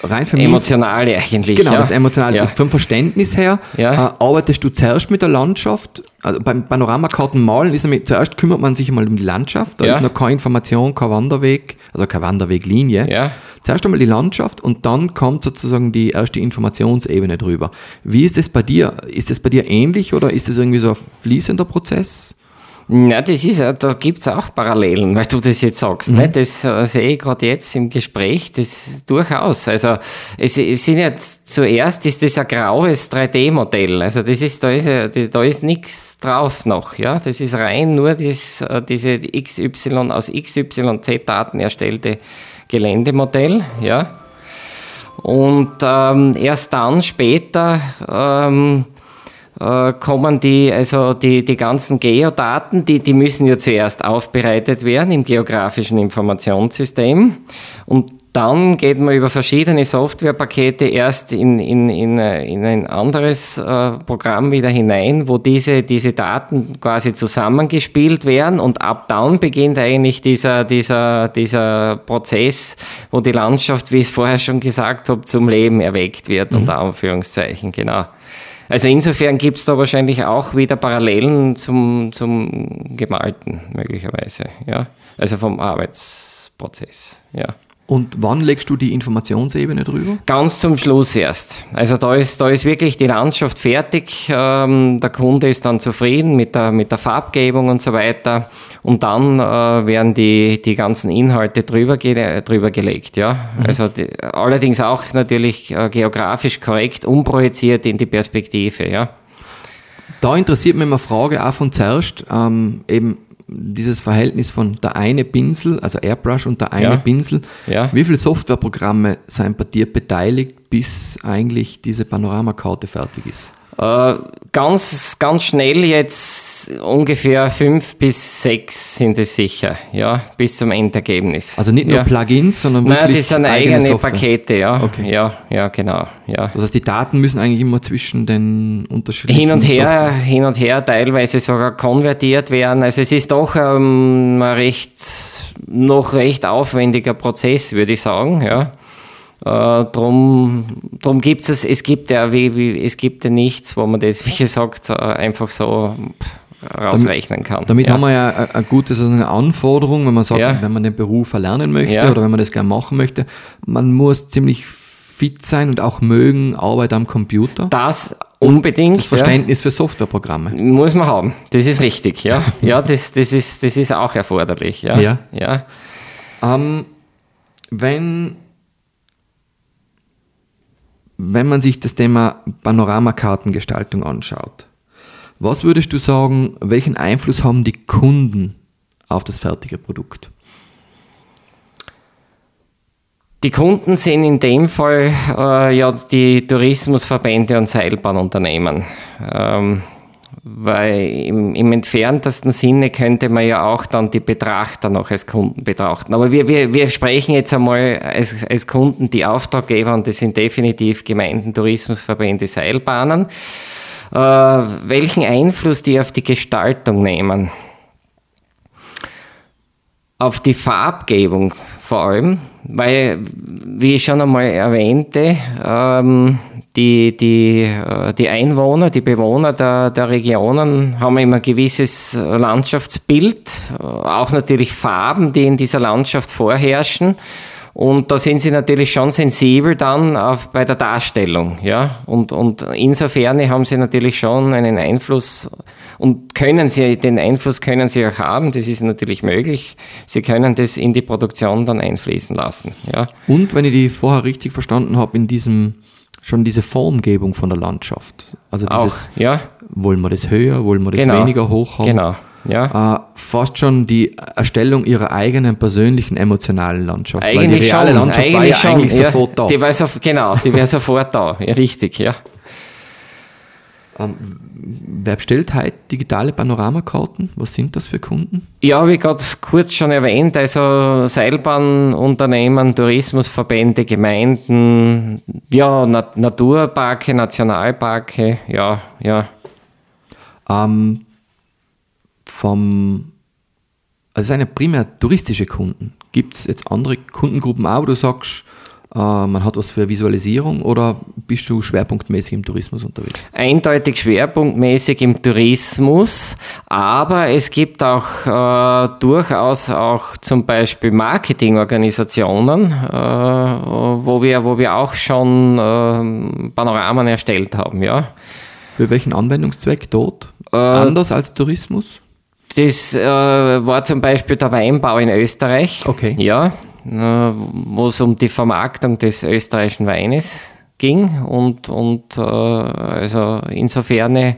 rein für mich. Emotionale eigentlich. Genau, ja. das Emotionale. Ja. Vom Verständnis her ja. äh, arbeitest du zuerst mit der Landschaft. Also beim Panoramakarten malen ist nämlich, zuerst kümmert man sich einmal um die Landschaft. Da ist noch keine Information, kein Wanderweg, also keine Wanderweglinie. Ja. Zuerst einmal die Landschaft und dann kommt sozusagen die erste Informationsebene drüber. Wie ist das bei dir? Ist das bei dir ähnlich oder ist das irgendwie so ein fließender Prozess? Ja, das ist ja, da gibt es auch Parallelen, weil du das jetzt sagst. Mhm. Ne? Das äh, sehe ich gerade jetzt im Gespräch, das durchaus. Also es, es sind jetzt zuerst ist das ein graues 3D-Modell. Also das ist, da ist, da ist nichts drauf noch. Ja? Das ist rein nur das, äh, diese XY aus XYZ-Daten erstellte Geländemodell. Ja? Und ähm, erst dann später ähm, äh, kommen die, also die, die ganzen Geodaten, die, die müssen ja zuerst aufbereitet werden im geografischen Informationssystem und dann geht man über verschiedene Softwarepakete erst in, in, in, in ein anderes äh, Programm wieder hinein, wo diese, diese Daten quasi zusammengespielt werden und ab dann beginnt eigentlich dieser, dieser, dieser Prozess, wo die Landschaft, wie ich es vorher schon gesagt habe, zum Leben erweckt wird, mhm. unter Anführungszeichen, genau. Also insofern gibt es da wahrscheinlich auch wieder Parallelen zum, zum Gemalten, möglicherweise, ja. Also vom Arbeitsprozess, ja. Und wann legst du die Informationsebene drüber? Ganz zum Schluss erst. Also da ist, da ist wirklich die Landschaft fertig. Ähm, der Kunde ist dann zufrieden mit der, mit der Farbgebung und so weiter. Und dann äh, werden die, die ganzen Inhalte drüber, ge drüber gelegt. Ja? Mhm. Also die, allerdings auch natürlich äh, geografisch korrekt umprojiziert in die Perspektive. Ja? Da interessiert mich eine Frage auch von zuerst. Ähm, eben dieses Verhältnis von der eine Pinsel, also Airbrush und der eine ja. Pinsel. Ja. Wie viele Softwareprogramme sind bei dir beteiligt, bis eigentlich diese Panoramakarte fertig ist? Äh, ganz, ganz schnell jetzt ungefähr fünf bis sechs sind es sicher, ja, bis zum Endergebnis. Also nicht nur ja. Plugins, sondern wirklich Nein, das sind eigene, eigene Pakete, ja. Okay. Ja, ja, genau, ja. Das heißt, die Daten müssen eigentlich immer zwischen den unterschiedlichen Hin und her, Software. hin und her teilweise sogar konvertiert werden. Also es ist doch ähm, ein recht, noch recht aufwendiger Prozess, würde ich sagen, ja. Äh, drum drum gibt es, es gibt ja wie, wie, es gibt ja nichts, wo man das, <laughs> wie gesagt, äh, einfach so rausrechnen kann. Damit ja. haben wir ja eine, eine gute Anforderung, wenn man sagt, Ja. wenn man den Beruf erlernen möchte Ja. oder wenn man das gerne machen möchte. Man muss ziemlich fit sein und auch mögen Arbeit am Computer. Das unbedingt. Das Verständnis für Softwareprogramme. Ja, muss man haben. Das ist richtig, ja. <laughs> Ja, das, das, ist, das ist auch erforderlich. Ja. Ja. ja. Ähm, wenn, wenn man sich das Thema Panoramakartengestaltung anschaut, was würdest du sagen, welchen Einfluss haben die Kunden auf das fertige Produkt? Die Kunden sind in dem Fall äh, ja die Tourismusverbände und Seilbahnunternehmen. Ähm, weil im, im entferntesten Sinne könnte man ja auch dann die Betrachter noch als Kunden betrachten. Aber wir, wir, wir sprechen jetzt einmal als, als Kunden die Auftraggeber und das sind definitiv Gemeinden, Tourismusverbände, Seilbahnen. Äh, welchen Einfluss die auf die Gestaltung nehmen? Auf die Farbgebung vor allem, weil, wie ich schon einmal erwähnte, ähm, die, die, äh, die Einwohner, die Bewohner der, der Regionen haben immer ein gewisses Landschaftsbild, äh, auch natürlich Farben, die in dieser Landschaft vorherrschen. Und da sind sie natürlich schon sensibel dann auf, bei der Darstellung, ja. Und, und insofern haben sie natürlich schon einen Einfluss und können sie, den Einfluss können sie auch haben, das ist natürlich möglich. Sie können das in die Produktion dann einfließen lassen, ja. Und wenn ich die vorher richtig verstanden habe, in diesem schon diese Formgebung von der Landschaft. Also dieses, Auch, ja, wollen wir das höher, wollen wir das genau. weniger hoch haben? Genau, ja. Äh, fast schon die Erstellung ihrer eigenen persönlichen emotionalen Landschaft. weil Eigentlich die reale schon, Landschaft eigentlich war ja schon. eigentlich ja, sofort da. Die war sof genau, die wäre sofort da, ja, richtig, ja. Wer bestellt heute digitale Panoramakarten? Was sind das für Kunden? Ja, wie gerade kurz schon erwähnt, also Seilbahnunternehmen, Tourismusverbände, Gemeinden, ja, Na Naturparke, Nationalparke, ja, ja. Ähm, vom, also es sind ja primär touristische Kunden. Gibt es jetzt andere Kundengruppen auch, wo du sagst, man hat was für Visualisierung oder bist du schwerpunktmäßig im Tourismus unterwegs? Eindeutig schwerpunktmäßig im Tourismus, aber es gibt auch äh, durchaus auch zum Beispiel Marketingorganisationen, äh, wo, wir, wo wir auch schon äh, Panoramen erstellt haben, ja. Für welchen Anwendungszweck dort? Äh, Anders als Tourismus? Das äh, war zum Beispiel der Weinbau in Österreich. Okay. Ja, äh, wo es um die Vermarktung des österreichischen Weines ging. Und, und äh, also insofern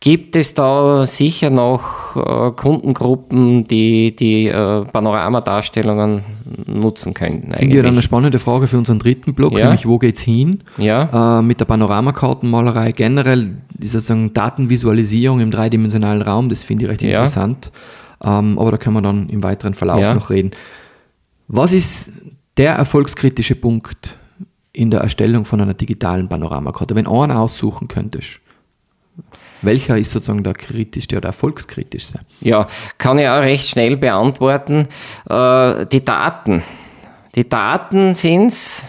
gibt es da sicher noch äh, Kundengruppen, die die äh, Panoramadarstellungen nutzen könnten. Finde ich eine Eigentlich. spannende Frage für unseren dritten Block, Ja. nämlich wo geht's hin? Ja, Äh, mit der Panoramakartenmalerei generell, die sozusagen Datenvisualisierung im dreidimensionalen Raum, das finde ich recht Ja. interessant. Ähm, aber da können wir dann im weiteren Verlauf noch reden. Was ist der erfolgskritische Punkt in der Erstellung von einer digitalen Panoramakarte? Wenn du einen aussuchen könntest, welcher ist sozusagen der kritischste oder erfolgskritischste? Ja, kann ich auch recht schnell beantworten. Äh, die Daten. Die Daten sind's.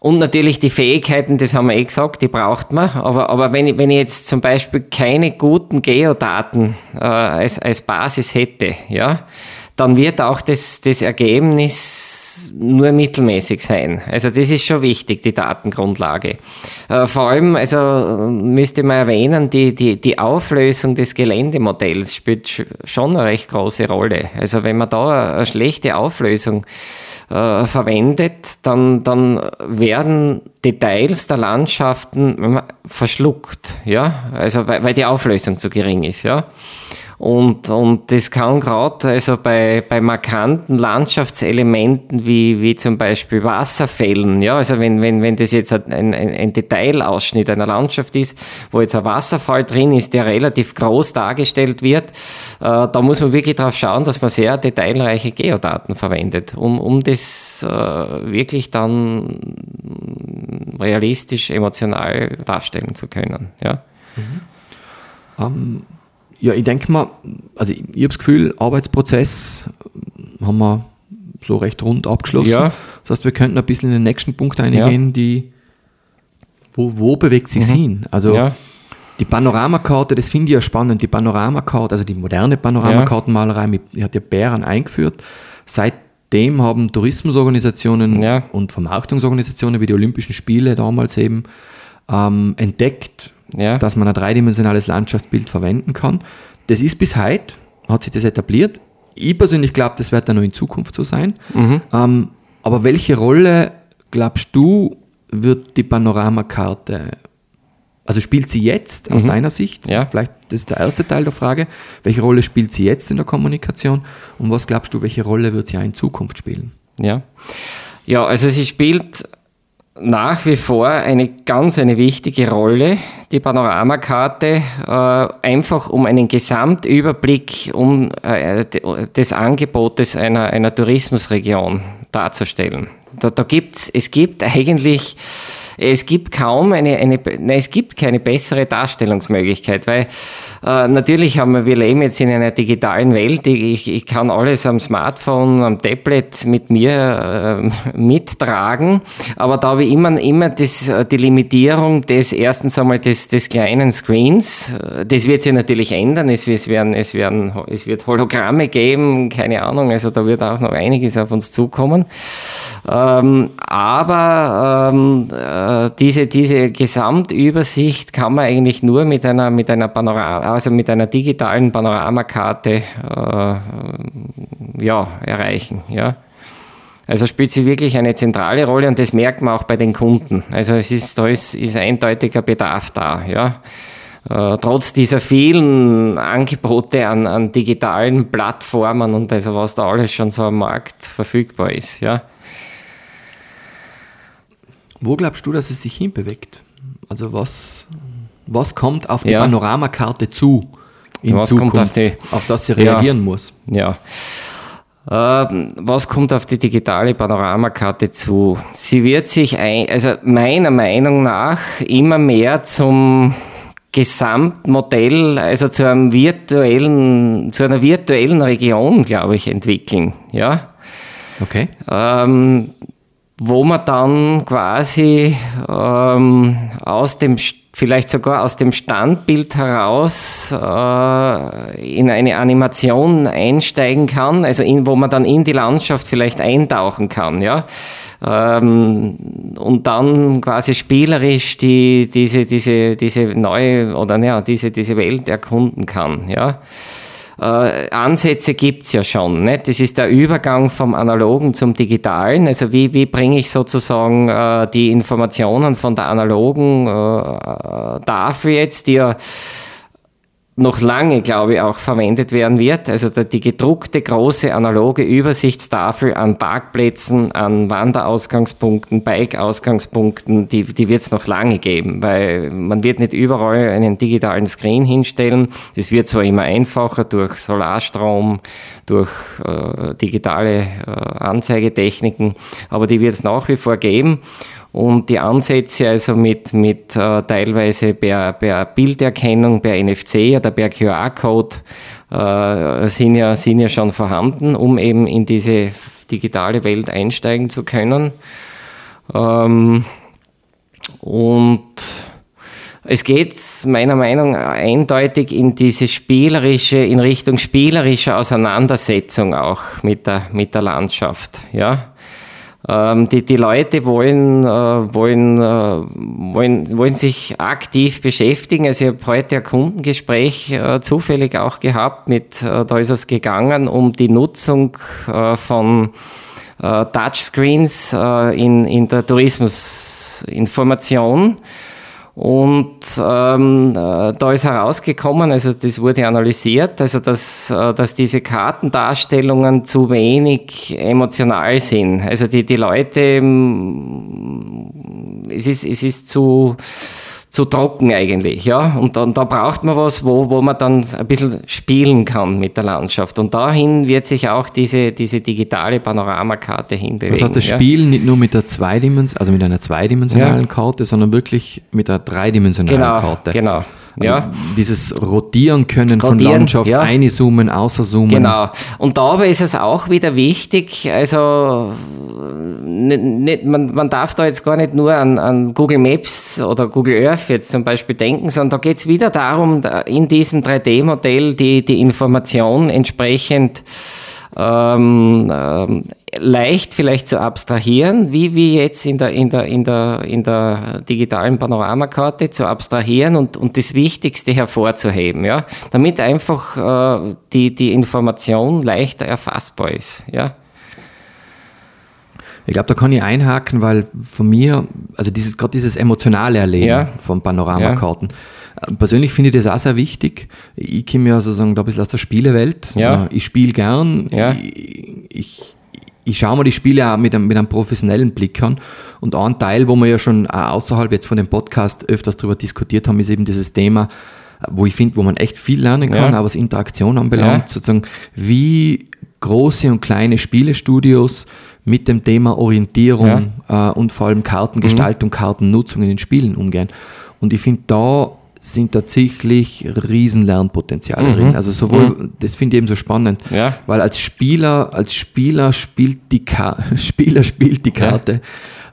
Und natürlich die Fähigkeiten, das haben wir eh gesagt, die braucht man. Aber, aber wenn, ich, wenn ich jetzt zum Beispiel keine guten Geodaten äh, als, als Basis hätte, ja, dann wird auch das, das Ergebnis nur mittelmäßig sein. Also das ist schon wichtig, die Datengrundlage. Äh, vor allem, also müsste man erwähnen, die, die, die Auflösung des Geländemodells spielt sch- schon eine recht große Rolle. Also wenn man da eine schlechte Auflösung äh, verwendet, dann, dann werden Details der Landschaften verschluckt, ja, also weil, weil die Auflösung zu gering ist, ja. Und, und das kann gerade also bei, bei markanten Landschaftselementen wie, wie zum Beispiel Wasserfällen, ja, also wenn, wenn, wenn das jetzt ein, ein, ein Detailausschnitt einer Landschaft ist, wo jetzt ein Wasserfall drin ist, der relativ groß dargestellt wird, äh, da muss man wirklich darauf schauen, dass man sehr detailreiche Geodaten verwendet, um, um das äh, wirklich dann realistisch, emotional darstellen zu können, ja. Ja, ich denke mal, also ich, ich habe das Gefühl, Arbeitsprozess haben wir so recht rund abgeschlossen. Ja. Das heißt, wir könnten ein bisschen in den nächsten Punkt eingehen, die wo, wo bewegt sich hin? Also ja. Die Panoramakarte, das finde ich ja spannend. Die Panoramakarte, also die moderne Panoramakartenmalerei, die hat ja Bären eingeführt. Seitdem haben Tourismusorganisationen Ja. und Vermarktungsorganisationen wie die Olympischen Spiele damals eben ähm, entdeckt, Ja. dass man ein dreidimensionales Landschaftsbild verwenden kann. Das ist bis heute, hat sich das etabliert. Ich persönlich glaube, das wird dann noch in Zukunft so sein. Mhm. Ähm, aber welche Rolle, glaubst du, wird die Panoramakarte, also spielt sie jetzt aus deiner Sicht? Mhm. Ja. Vielleicht das ist der erste Teil der Frage. Welche Rolle spielt sie jetzt in der Kommunikation? Und was glaubst du, welche Rolle wird sie auch in Zukunft spielen? Ja. Ja, also sie spielt nach wie vor eine ganz eine wichtige Rolle, die Panoramakarte, äh, einfach um einen Gesamtüberblick um, äh, de- des Angebotes einer, einer Tourismusregion darzustellen. Da, da gibt's, es gibt eigentlich, es gibt kaum eine, eine nein, es gibt keine bessere Darstellungsmöglichkeit, weil äh, natürlich haben wir, wir leben jetzt in einer digitalen Welt. Ich, ich kann alles am Smartphone, am Tablet mit mir äh, mittragen, aber da ich immer, immer das, äh, die Limitierung des erstens einmal des, des kleinen Screens. Äh, Das wird sich natürlich ändern. Es, es, werden, es, werden, es wird Hologramme geben, keine Ahnung. Also da wird auch noch einiges auf uns zukommen. Ähm, aber ähm, äh, diese, diese Gesamtübersicht kann man eigentlich nur mit einer, mit einer Panorama, also mit einer digitalen Panoramakarte äh, ja, erreichen. Ja. Also spielt sie wirklich eine zentrale Rolle und das merkt man auch bei den Kunden. Also es ist, da ist, ist eindeutiger Bedarf da. Ja. Äh, trotz dieser vielen Angebote an, an digitalen Plattformen und also was da alles schon so am Markt verfügbar ist. Ja. Wo glaubst du, dass es sich hinbewegt? Also was, was kommt auf die Ja. Panoramakarte zu in Was Zukunft, auf die- auf das sie Ja. reagieren muss? Ja. Ähm, was kommt auf die digitale Panoramakarte zu? Sie wird sich, ein, also meiner Meinung nach, immer mehr zum Gesamtmodell, also zu einem virtuellen, zu einer virtuellen Region, glaube ich, entwickeln. Ja Okay. ähm, wo man dann quasi ähm, aus dem, St- vielleicht sogar aus dem Standbild heraus äh, in eine Animation einsteigen kann, also in, wo man dann in die Landschaft vielleicht eintauchen kann, ja. Ähm, und dann quasi spielerisch die, diese, diese, diese neue oder ja, diese, diese Welt erkunden kann, ja. Äh, Ansätze gibt's ja schon. Nicht? Das ist der Übergang vom Analogen zum Digitalen. Also wie, wie bringe ich sozusagen äh, die Informationen von der Analogen äh, dafür jetzt, die ja noch lange, glaube ich, auch verwendet werden wird. Also die, gedruckte große analoge Übersichtstafel an Parkplätzen, an Wanderausgangspunkten, Bike-Ausgangspunkten, die, die wird es noch lange geben, weil man wird nicht überall einen digitalen Screen hinstellen. Das wird zwar immer einfacher durch Solarstrom, durch äh, digitale äh, Anzeigetechniken, aber die wird es nach wie vor geben. Und die Ansätze also mit, mit äh, teilweise per, per Bilderkennung, per NFC oder per QR-Code äh, sind, ja, sind ja schon vorhanden, um eben in diese digitale Welt einsteigen zu können. Ähm, und es geht meiner Meinung nach eindeutig in diese spielerische, in Richtung spielerischer Auseinandersetzung auch mit der, mit der Landschaft. Ja? Ähm, die, die Leute wollen, äh, wollen, äh, wollen, wollen sich aktiv beschäftigen. Also ich habe heute ein Kundengespräch äh, zufällig auch gehabt, mit, äh, da ist es gegangen um die Nutzung äh, von äh, Touchscreens in, in der Tourismusinformation. Und ähm, äh, da ist herausgekommen, also das wurde analysiert, also dass, äh, dass diese Kartendarstellungen zu wenig emotional sind. Also die, die Leute, es ist, es ist zu, zu trocken eigentlich, ja. Und dann, da braucht man was, wo, wo man dann ein bisschen spielen kann mit der Landschaft. Und dahin wird sich auch diese, diese digitale Panoramakarte hinbewegen. Das heißt, das ja. Spiel nicht nur mit der Zweidimens also mit einer zweidimensionalen Karte, sondern wirklich mit einer dreidimensionalen Genau, Karte. genau. Also ja. Dieses Rotieren können von Rotieren, Landschaft, ja. einzoomen, außerzoomen. Genau. Und dabei ist es auch wieder wichtig, also nicht, nicht, man, man darf da jetzt gar nicht nur an, an Google Maps oder Google Earth jetzt zum Beispiel denken, sondern da geht es wieder darum, da in diesem 3D-Modell die, die Information entsprechend ähm, ähm, leicht vielleicht zu abstrahieren, wie, wie jetzt in der, in, der, in, der, in der digitalen Panoramakarte zu abstrahieren und, und das Wichtigste hervorzuheben, ja, damit einfach äh, die, die Information leichter erfassbar ist. Ja. Ich glaube, da kann ich einhaken, weil von mir, also dieses, gerade dieses emotionale Erleben Ja. von Panoramakarten, äh, persönlich finde ich das auch sehr wichtig. Ich komme ja sozusagen da ein bisschen aus der Spielewelt. Ja. Ich spiele gern. Ja. Ich, ich, ich schaue mir die Spiele auch mit einem, mit einem professionellen Blick an. Und ein Teil, wo wir ja schon außerhalb jetzt von dem Podcast öfters darüber diskutiert haben, ist eben dieses Thema, wo ich finde, wo man echt viel lernen kann, Ja. auch was Interaktion anbelangt, Ja. sozusagen, wie große und kleine Spielestudios mit dem Thema Orientierung äh, und vor allem Kartengestaltung, Kartennutzung in den Spielen umgehen. Und ich finde, da sind tatsächlich riesen Lernpotenziale drin. Also sowohl, das finde ich eben so spannend, Ja. weil als Spieler, als Spieler spielt die, Ka <laughs> Spieler spielt die Karte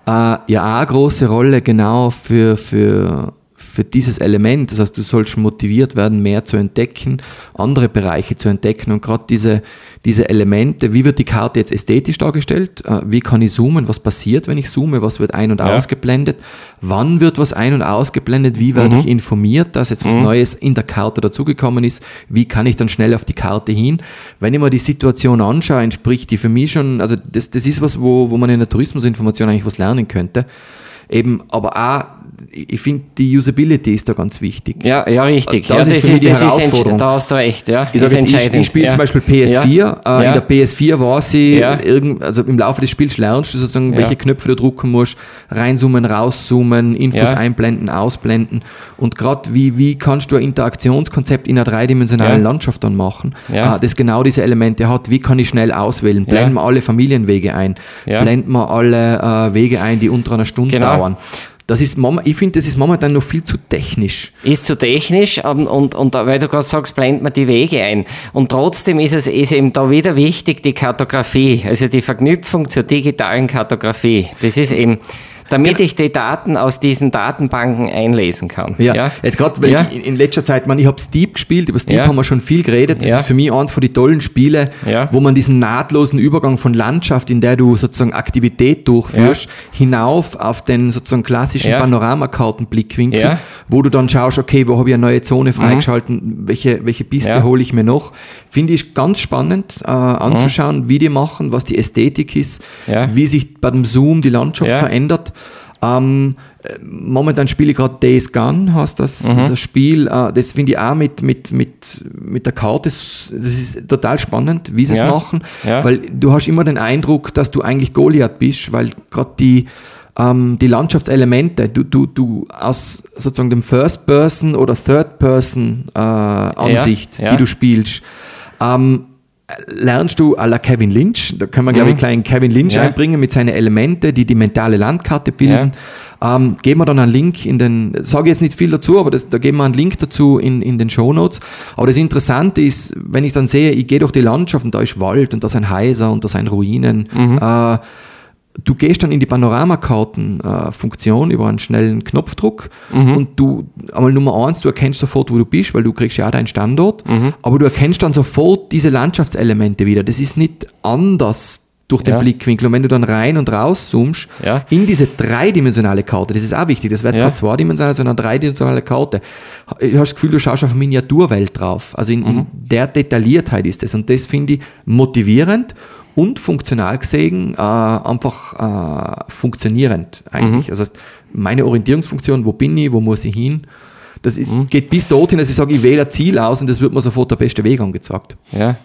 äh, ja eine große Rolle genau für, für, für dieses Element. Das heißt, du sollst motiviert werden, mehr zu entdecken, andere Bereiche zu entdecken. Und gerade diese, diese Elemente, wie wird die Karte jetzt ästhetisch dargestellt, äh, wie kann ich zoomen, was passiert, wenn ich zoome, was wird ein- und Ja. ausgeblendet, wann wird was ein- und ausgeblendet, wie werde ich informiert, dass jetzt was Neues in der Karte dazugekommen ist, wie kann ich dann schnell auf die Karte hin. Wenn ich mir die Situation anschaue, entspricht die für mich schon, also das, das ist was, wo, wo man in der Tourismusinformation eigentlich was lernen könnte. Eben, aber auch, ich finde, die Usability ist da ganz wichtig. Ja, ja, richtig. Das ja, ist für mich die das Herausforderung. da hast du recht, ja. Ich, jetzt, ich, ich spiele ja. zum Beispiel PS4. Ja. Äh. In der PS4 war sie, irgend, also im Laufe des Spiels lernst du sozusagen, welche Knöpfe du drücken musst, reinzoomen, rauszoomen, Infos einblenden, ausblenden. Und gerade wie, wie kannst du ein Interaktionskonzept in einer dreidimensionalen. Landschaft dann machen, äh, das genau diese Elemente hat. Wie kann ich schnell auswählen? Blenden wir alle Familienwege ein? Blenden wir alle äh, Wege ein, die unter einer Stunde Genau. dauern? Das ist, ich finde, das ist momentan noch viel zu technisch. Ist zu technisch ähm, und, und weil du gerade sagst, blendet man die Wege ein. Und trotzdem ist es ist eben da wieder wichtig, die Kartografie, also die Verknüpfung zur digitalen Kartografie. Das ist eben, damit ich die Daten aus diesen Datenbanken einlesen kann. Ja, jetzt gerade, weil Ja. in, in letzter Zeit, man, ich habe Steep gespielt, über Steep Ja. haben wir schon viel geredet. Das Ja. ist für mich eins von den tollen Spiele, Ja. wo man diesen nahtlosen Übergang von Landschaft, in der du sozusagen Aktivität durchführst, hinauf auf den sozusagen klassischen Ja. Panoramakartenblickwinkel, Ja. Mhm. wo du dann schaust, okay, wo habe ich eine neue Zone freigeschalten, welche, welche Piste Ja. hole ich mir noch. Finde ich ganz spannend äh, anzuschauen, wie die machen, was die Ästhetik ist, Ja. wie sich bei dem Zoom die Landschaft Ja. verändert. Ähm, äh, momentan spiele ich gerade Days Gone, heißt das, Mhm. das Spiel. Äh, das finde ich auch mit, mit, mit, mit der Karte, das ist total spannend, wie sie es Ja. machen, Ja. weil du hast immer den Eindruck, dass du eigentlich Goliath bist, weil gerade die, ähm, die Landschaftselemente, du, du, du aus sozusagen dem First-Person oder Third-Person-Ansicht, Ja, ja. die du spielst, ähm, lernst du à la Kevin Lynch, da können wir, glaube ich, kleinen Kevin Lynch Mhm. Ja. einbringen mit seinen Elemente, die die mentale Landkarte bilden. Ähm, geben wir dann einen Link in den, sage jetzt nicht viel dazu, aber das, da geben wir einen Link dazu in, in den Shownotes. Aber das Interessante ist, wenn ich dann sehe, ich gehe durch die Landschaft und da ist Wald und da sind Häuser und da sind Ruinen. Mhm. Äh, du gehst dann in die Panoramakarten-Funktion über einen schnellen Knopfdruck Mhm. und du, einmal Nummer eins, du erkennst sofort, wo du bist, weil du kriegst ja auch deinen Standort, Mhm. aber du erkennst dann sofort diese Landschaftselemente wieder. Das ist nicht anders durch den Ja. Blickwinkel. Und wenn du dann rein und raus zoomst, Ja. in diese dreidimensionale Karte, das ist auch wichtig, das wird Ja. keine zweidimensionale, sondern eine dreidimensionale Karte. Du hast das Gefühl, du schaust auf eine Miniaturwelt drauf. Also in, Mhm. in der Detailliertheit ist es. Und das finde ich motivierend und funktional gesehen äh, einfach äh, funktionierend eigentlich. Mhm. Also meine Orientierungsfunktion, wo bin ich, wo muss ich hin, das ist, Mhm. geht bis dorthin, dass ich sage, ich wähle ein Ziel aus und das wird mir sofort der beste Weg angezeigt. Ja.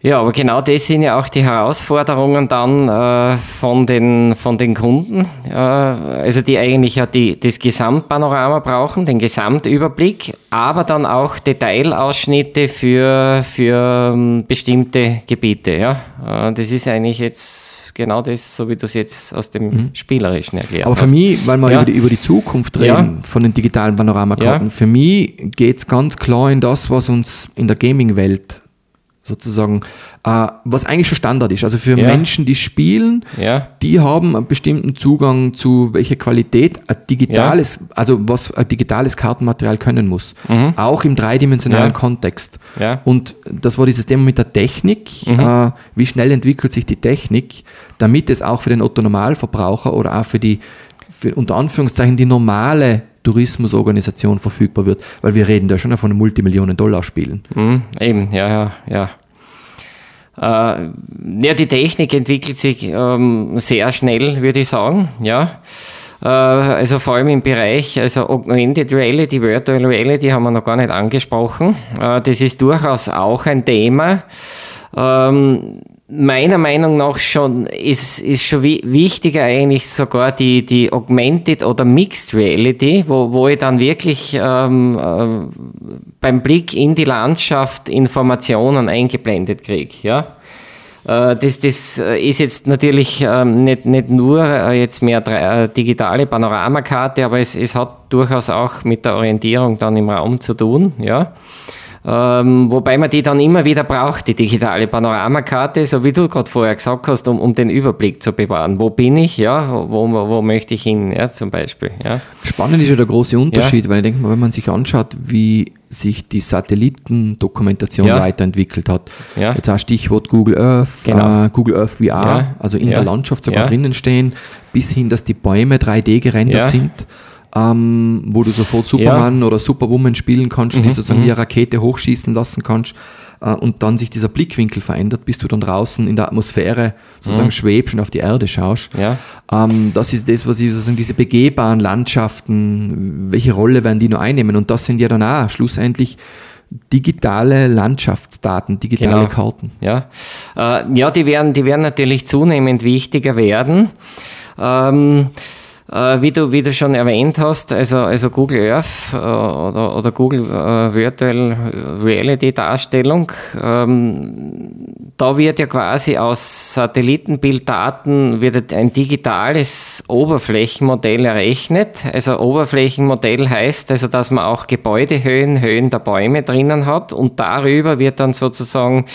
Ja, aber genau das sind ja auch die Herausforderungen dann äh, von, den, von den Kunden, äh, also die eigentlich ja die, das Gesamtpanorama brauchen, den Gesamtüberblick, aber dann auch Detailausschnitte für, für ähm, bestimmte Gebiete. Ja? Äh, das ist eigentlich jetzt genau das, so wie du es jetzt aus dem mhm. Spielerischen erklärt hast. Aber für mich, weil wir ja. über, die, über die Zukunft reden ja. von den digitalen Panoramakarten, ja. für mich geht es ganz klar in das, was uns in der Gaming-Welt sozusagen, äh, was eigentlich schon Standard ist. Also für ja. Menschen, die spielen, ja. die haben einen bestimmten Zugang zu welcher Qualität ein digitales, ja. also was ein digitales Kartenmaterial können muss. Mhm. Auch im dreidimensionalen Kontext. Und das war dieses Thema mit der Technik. Mhm. Äh, wie schnell entwickelt sich die Technik, damit es auch für den Otto-Normalverbraucher oder auch für die für unter Anführungszeichen die normale Tourismusorganisation verfügbar wird, weil wir reden da schon von Multimillionen-Dollar-Spielen. Mhm, eben, ja, ja, ja. Äh, ja, die Technik entwickelt sich ähm, sehr schnell, würde ich sagen, ja. Äh, also vor allem im Bereich also Augmented Reality, Virtual Reality haben wir noch gar nicht angesprochen. Äh, das ist durchaus auch ein Thema. Ähm, meiner Meinung nach schon ist, ist schon wichtiger eigentlich sogar die, die Augmented oder Mixed Reality, wo, wo ich dann wirklich ähm, äh, beim Blick in die Landschaft Informationen eingeblendet kriege. Ja? Äh, das, das äh, ist jetzt natürlich ähm, nicht, nicht nur äh, jetzt mehr drei, digitale Panoramakarte, aber es, es hat durchaus auch mit der Orientierung dann im Raum zu tun. Ja? Ähm, wobei man die dann immer wieder braucht, die digitale Panoramakarte, so wie du gerade vorher gesagt hast, um, um den Überblick zu bewahren. Wo bin ich, ja, wo, wo, wo möchte ich hin, ja, zum Beispiel. Ja. Spannend ist ja der große Unterschied, ja. weil ich denke mal, wenn man sich anschaut, wie sich die Satellitendokumentation ja. weiterentwickelt hat. Ja. Jetzt auch Stichwort Google Earth, genau. äh, Google Earth VR, ja. also in der Landschaft sogar drinnen stehen, bis hin, dass die Bäume 3D gerendert sind ähm, wo du sofort Superman ja. oder Superwoman spielen kannst, mhm. die sozusagen mhm. wie eine Rakete hochschießen lassen kannst äh, und dann sich dieser Blickwinkel verändert, bis du dann draußen in der Atmosphäre sozusagen mhm. schwebst und auf die Erde schaust. Ja. Ähm, das ist das, was ich sozusagen diese begehbaren Landschaften, welche Rolle werden die nur einnehmen? Und das sind ja dann auch schlussendlich digitale Landschaftsdaten, digitale genau. Karten. Ja, äh, ja die, werden, die werden natürlich zunehmend wichtiger werden. Ähm, äh, wie, du, wie du schon erwähnt hast, also, also Google Earth äh, oder, oder Google äh, Virtual Reality Darstellung, ähm, da wird ja quasi aus Satellitenbilddaten wird ein digitales Oberflächenmodell errechnet. Also Oberflächenmodell heißt also, dass man auch Gebäudehöhen, Höhen der Bäume drinnen hat und darüber wird dann sozusagen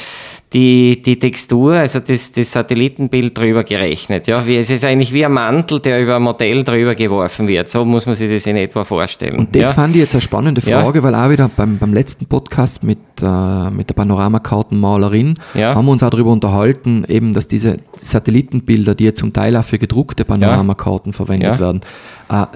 die, die Textur, also das, das Satellitenbild drüber gerechnet. Ja? Wie, es ist eigentlich wie ein Mantel, der über ein Modell drüber geworfen wird. So muss man sich das in etwa vorstellen. Und das ja? fand ich jetzt eine spannende Frage, ja? weil auch wieder beim, beim letzten Podcast mit, äh, mit der Panoramakartenmalerin ja? haben wir uns auch darüber unterhalten, eben, dass diese Satellitenbilder, die ja zum Teil auch für gedruckte Panoramakarten verwendet werden, äh,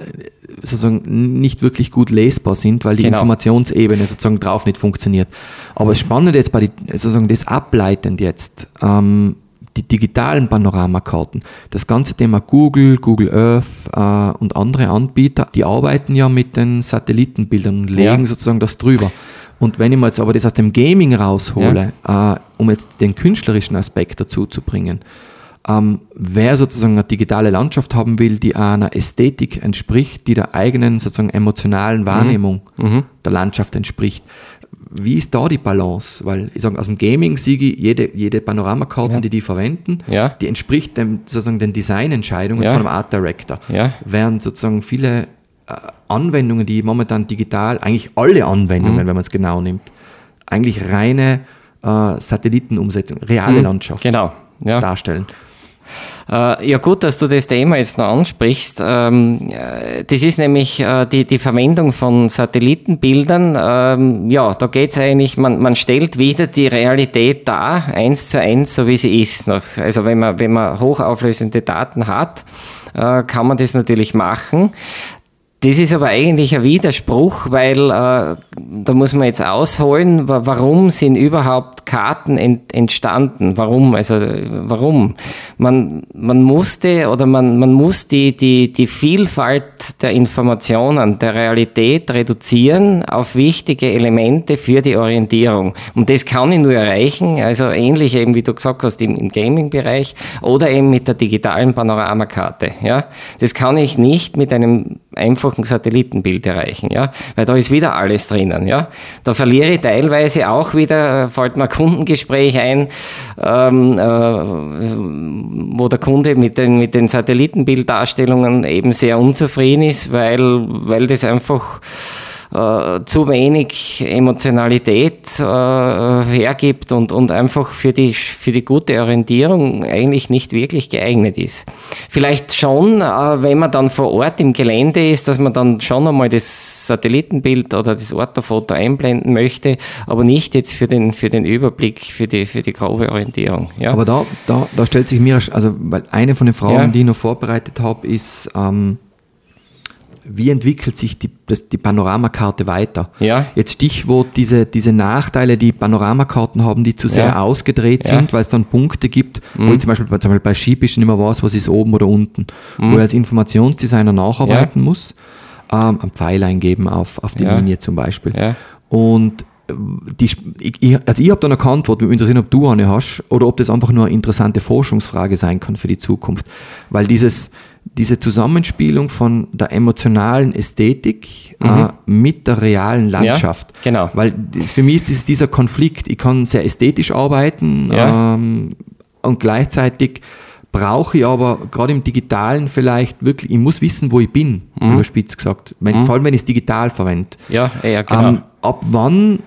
sozusagen nicht wirklich gut lesbar sind, weil die genau. Informationsebene sozusagen drauf nicht funktioniert. Aber das Spannende jetzt bei die, sozusagen das ableitend jetzt, ähm, die digitalen Panoramakarten, das ganze Thema Google, Google Earth äh, und andere Anbieter, die arbeiten ja mit den Satellitenbildern und legen ja. sozusagen das drüber. Und wenn ich mir jetzt aber das aus dem Gaming raushole, ja. äh, um jetzt den künstlerischen Aspekt dazu zu bringen, ähm, wer sozusagen eine digitale Landschaft haben will, die einer Ästhetik entspricht, die der eigenen sozusagen emotionalen mhm. Wahrnehmung mhm. der Landschaft entspricht. Wie ist da die Balance? Weil ich sage, aus dem Gaming sehe ich jede, jede Panoramakarten, ja. die die verwenden, ja. die entspricht dem, sozusagen den Designentscheidungen ja. von einem Art Director. Während sozusagen viele äh, Anwendungen, die momentan digital, eigentlich alle Anwendungen, mhm. wenn man es genau nimmt, eigentlich reine äh, Satellitenumsetzung, reale mhm. Landschaft genau. darstellen. Äh, ja gut, dass du das Thema jetzt noch ansprichst. Ähm, äh, das ist nämlich äh, die, die Verwendung von Satellitenbildern. Ähm, ja, da geht es eigentlich, man, man stellt wieder die Realität dar, eins zu eins, so wie sie ist. Also wenn man, wenn man hochauflösende Daten hat, kann man das natürlich machen. Das ist aber eigentlich ein Widerspruch, weil äh, da muss man jetzt ausholen, warum sind überhaupt Karten ent, entstanden. Warum? Also warum? Man, man musste oder man, man muss die, die, die Vielfalt der Informationen, der Realität reduzieren auf wichtige Elemente für die Orientierung. Und das kann ich nur erreichen, also ähnlich eben wie du gesagt hast im, im Gaming-Bereich oder eben mit der digitalen Panoramakarte. Ja? Das kann ich nicht mit einem einfachen Satellitenbild erreichen, ja, weil da ist wieder alles drinnen, ja. Da verliere ich teilweise auch wieder, äh, fällt mir ein Kundengespräch ein, ähm, äh, wo der Kunde mit den, mit den Satellitenbilddarstellungen eben sehr unzufrieden ist, weil, weil das einfach äh, zu wenig Emotionalität äh, hergibt und, und einfach für die, für die gute Orientierung eigentlich nicht wirklich geeignet ist. Vielleicht schon, äh, wenn man dann vor Ort im Gelände ist, dass man dann schon einmal das Satellitenbild oder das Orthofoto einblenden möchte, aber nicht jetzt für den, für den Überblick, für die, für die grobe Orientierung. Ja? Aber da, da, da stellt sich mir, also weil eine von den Fragen, ja. die ich noch vorbereitet habe, ist, ähm, wie entwickelt sich die, das, die Panoramakarte weiter? Ja. Jetzt Stichwort diese, diese Nachteile, die Panoramakarten haben, die zu sehr ja. ausgedreht ja. sind, weil es dann Punkte gibt, mhm. wo ich zum Beispiel, zum Beispiel bei Skipischen immer weiß, was ist oben oder unten, mhm. wo ich als Informationsdesigner nacharbeiten ja. muss, ähm, einen Pfeil eingeben auf, auf die Linie zum Beispiel. Und die, ich, also ich habe dann eine Antwort, mich interessiert, ob du eine hast oder ob das einfach nur eine interessante Forschungsfrage sein kann für die Zukunft. Weil dieses, diese Zusammenspielung von der emotionalen Ästhetik äh, mhm. äh, mit der realen Landschaft. Ja, genau. Weil das, für mich ist das, dieser Konflikt, ich kann sehr ästhetisch arbeiten ja. ähm, und gleichzeitig brauche ich aber gerade im Digitalen vielleicht wirklich, ich muss wissen, wo ich bin, mhm. überspitzt gesagt. Wenn, mhm. Vor allem, wenn ich es digital verwende. Ja, ja genau. Ähm, ab wann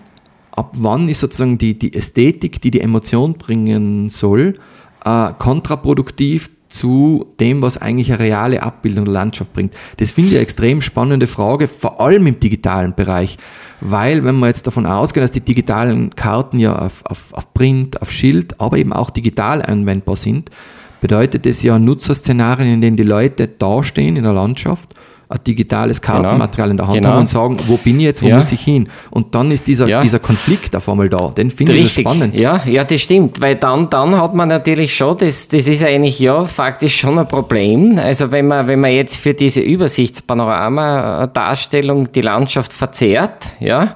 ab wann ist sozusagen die, die Ästhetik, die die Emotion bringen soll, äh, kontraproduktiv zu dem, was eigentlich eine reale Abbildung der Landschaft bringt. Das finde ich eine extrem spannende Frage, vor allem im digitalen Bereich. Weil, wenn wir jetzt davon ausgehen, dass die digitalen Karten ja auf, auf, auf Print, auf Schild, aber eben auch digital anwendbar sind, bedeutet das ja Nutzerszenarien, in denen die Leute dastehen in der Landschaft ein digitales genau. Kartenmaterial genau. in der Hand genau. haben und sagen, wo bin ich jetzt, wo ja. muss ich hin? Und dann ist dieser, ja. dieser Konflikt auf einmal da. Den finde ich spannend. Ja, ja, das stimmt, weil dann, dann hat man natürlich schon, das, das ist eigentlich ja faktisch schon ein Problem. Also wenn man, wenn man jetzt für diese Übersichtspanorama-Darstellung die Landschaft verzerrt, ja,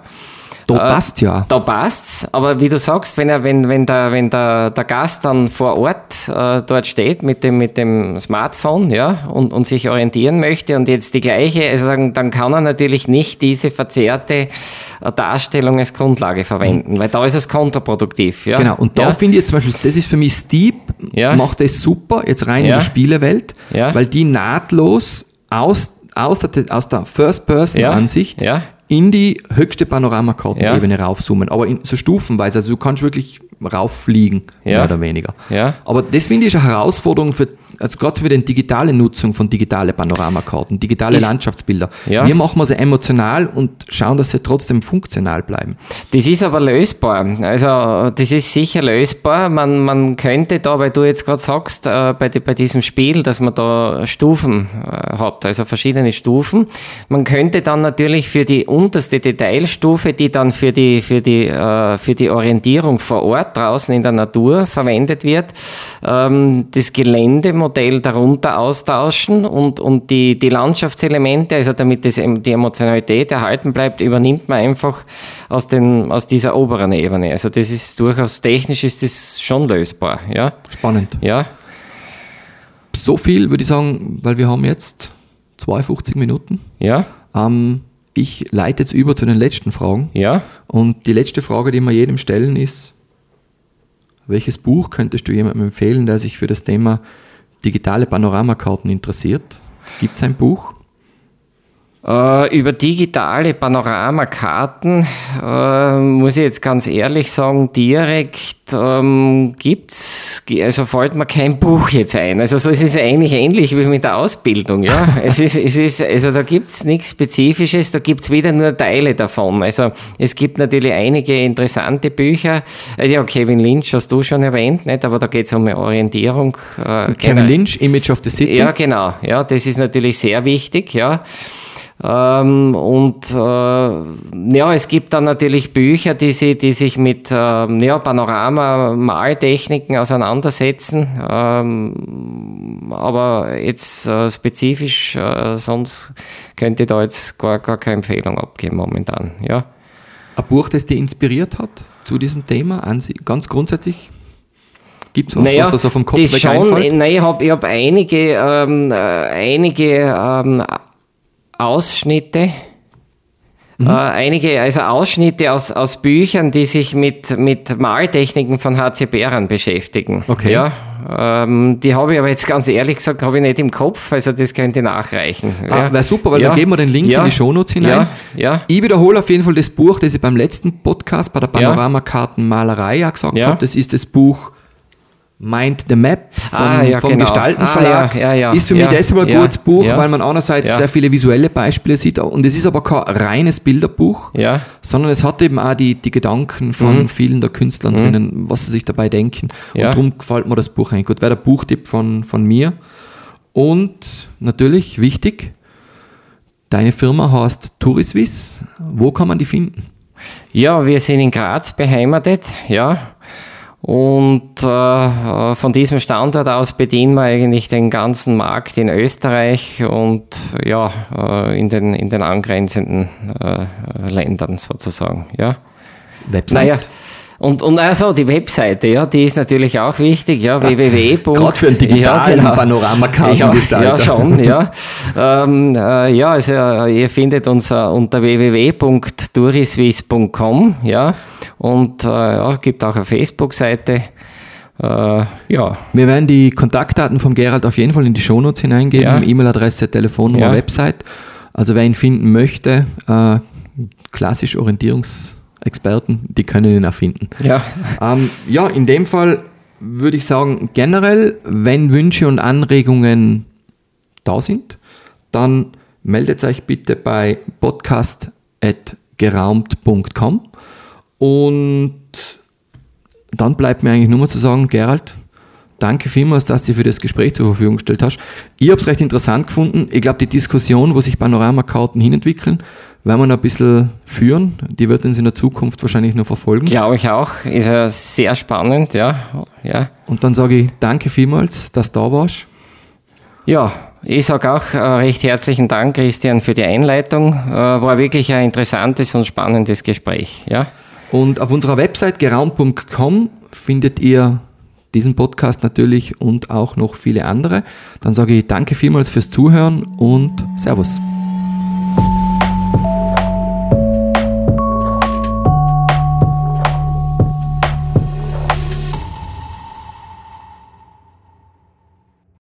da äh, passt ja. Da passt's, aber wie du sagst, wenn, er, wenn, wenn, der, wenn der, der Gast dann vor Ort äh, dort steht mit dem, mit dem Smartphone ja, und, und sich orientieren möchte und jetzt die gleiche, also dann, dann kann er natürlich nicht diese verzerrte äh, Darstellung als Grundlage verwenden, mhm. weil da ist es kontraproduktiv. Ja? Genau, und da ja. finde ich jetzt zum Beispiel, das ist für mich Steep, ja. macht das super, jetzt rein ja. in die Spielewelt, weil die nahtlos aus aus der, aus der First-Person-Ansicht ja in die höchste Panoramakartenebene ja. raufzoomen, aber in, so stufenweise. Also du kannst wirklich rauffliegen, ja. mehr oder weniger. Ja. Aber das finde ich eine Herausforderung für also gerade für die digitale Nutzung von digitale Panoramakarten, digitale ist, Landschaftsbilder. Ja. Wie machen wir sie emotional und schauen, dass sie trotzdem funktional bleiben? Das ist aber lösbar. Also das ist sicher lösbar. Man, man könnte da, weil du jetzt gerade sagst, äh, bei, die, bei diesem Spiel, dass man da Stufen äh, hat, also verschiedene Stufen. Man könnte dann natürlich für die unterste Detailstufe, die dann für die, für die, äh, für die Orientierung vor Ort draußen in der Natur verwendet wird, ähm, das Gelände Modell darunter austauschen und, und die, die Landschaftselemente, also damit das, die Emotionalität erhalten bleibt, übernimmt man einfach aus, den, aus dieser oberen Ebene. Also das ist durchaus technisch ist das schon lösbar. Ja? Spannend. Ja. So viel würde ich sagen, weil wir haben jetzt 52 Minuten. Ja. Ähm, ich leite jetzt über zu den letzten Fragen. Ja. Und die letzte Frage, die wir jedem stellen, ist, welches Buch könntest du jemandem empfehlen, der sich für das Thema digitale Panoramakarten interessiert, gibt es ein Buch? Äh, über digitale Panoramakarten äh, muss ich jetzt ganz ehrlich sagen, direkt ähm, gibt's, also fällt mir kein Buch jetzt ein. Also so, es ist eigentlich ähnlich wie mit der Ausbildung, ja. <laughs> es ist, es ist, also da gibt's nichts Spezifisches, da gibt's wieder nur Teile davon. Also es gibt natürlich einige interessante Bücher. Also ja, Kevin Lynch hast du schon erwähnt, nicht? aber da geht's um Orientierung. Äh, Kevin Lynch, Image of the City. Ja, genau. Ja, das ist natürlich sehr wichtig, ja. Ähm, und äh, ja, es gibt dann natürlich Bücher, die, sie, die sich mit äh, ja, Panorama-Maltechniken auseinandersetzen. Ähm, aber jetzt äh, spezifisch, äh, sonst könnte ich da jetzt gar, gar keine Empfehlung abgeben momentan. Ja. Ein Buch, das dich inspiriert hat zu diesem Thema, ganz grundsätzlich? Gibt es was, naja, was da so vom Kopf das schon, Nein, ich habe hab einige, ähm, äh, einige ähm, Ausschnitte. Mhm. Äh, einige, also Ausschnitte aus, aus Büchern, die sich mit, mit Maltechniken von HC Bären beschäftigen. Okay. Ja, ähm, die habe ich aber jetzt ganz ehrlich gesagt, habe ich nicht im Kopf, also das könnte nachreichen. Ah, ja. Wäre super, weil ja. da geben wir den Link ja. in die Shownotes hinein. Ja. Ja. Ich wiederhole auf jeden Fall das Buch, das ich beim letzten Podcast bei der Panoramakartenmalerei ja gesagt habe. Das ist das Buch Mind the Map vom, ah, ja, vom genau. Gestaltenverlag. Ah, ja, ja, ist für mich deshalb ein gutes Buch, weil man einerseits sehr viele visuelle Beispiele sieht und es ist aber kein reines Bilderbuch, sondern es hat eben auch die, die Gedanken von mhm. vielen der Künstler mhm. drinnen, was sie sich dabei denken. Und darum gefällt mir das Buch eigentlich gut. Wäre der Buchtipp von, von mir. Und natürlich wichtig, deine Firma heißt Touriswiss. Wo kann man die finden? Ja, wir sind in Graz beheimatet, ja. Und äh, von diesem Standort aus bedienen wir eigentlich den ganzen Markt in Österreich und ja, äh, in, den, in den angrenzenden äh, Ländern sozusagen. Ja. Website? Naja, und, und also die Webseite, ja, die ist natürlich auch wichtig, ja, <laughs> www. Gerade für einen digitalen ja, genau. Panoramakartengestalter. Ja, ja, schon, ja. ähm, äh, ja, also ihr findet uns uh, unter www.touriswiss.com, ja, und äh, ja, gibt auch eine Facebook-Seite. Äh, ja. Wir werden die Kontaktdaten von Gerald auf jeden Fall in die Shownotes hineingeben, ja. E-Mail-Adresse, Telefonnummer. Website. Also wer ihn finden möchte, äh, klassisch Orientierungs- Experten, die können ihn erfinden. Ja. Ähm, ja, in dem Fall würde ich sagen, generell, wenn Wünsche und Anregungen da sind, dann meldet euch bitte bei podcast.geraumt.com und dann bleibt mir eigentlich nur mal zu sagen, Gerald, danke vielmals, dass du für das Gespräch zur Verfügung gestellt hast. Ich habe es recht interessant gefunden. Ich glaube, die Diskussion, wo sich Panoramakarten hinentwickeln, werden wir noch ein bisschen führen. Die wird uns in der Zukunft wahrscheinlich noch verfolgen. Glaube ich auch. Ist ja sehr spannend, ja. ja. Und dann sage ich danke vielmals, dass du da warst. Ja, ich sage auch äh, recht herzlichen Dank, Christian, für die Einleitung. Äh, war wirklich ein interessantes und spannendes Gespräch. Ja. Und auf unserer Website geraum.com findet ihr diesen Podcast natürlich und auch noch viele andere. Dann sage ich danke vielmals fürs Zuhören und Servus.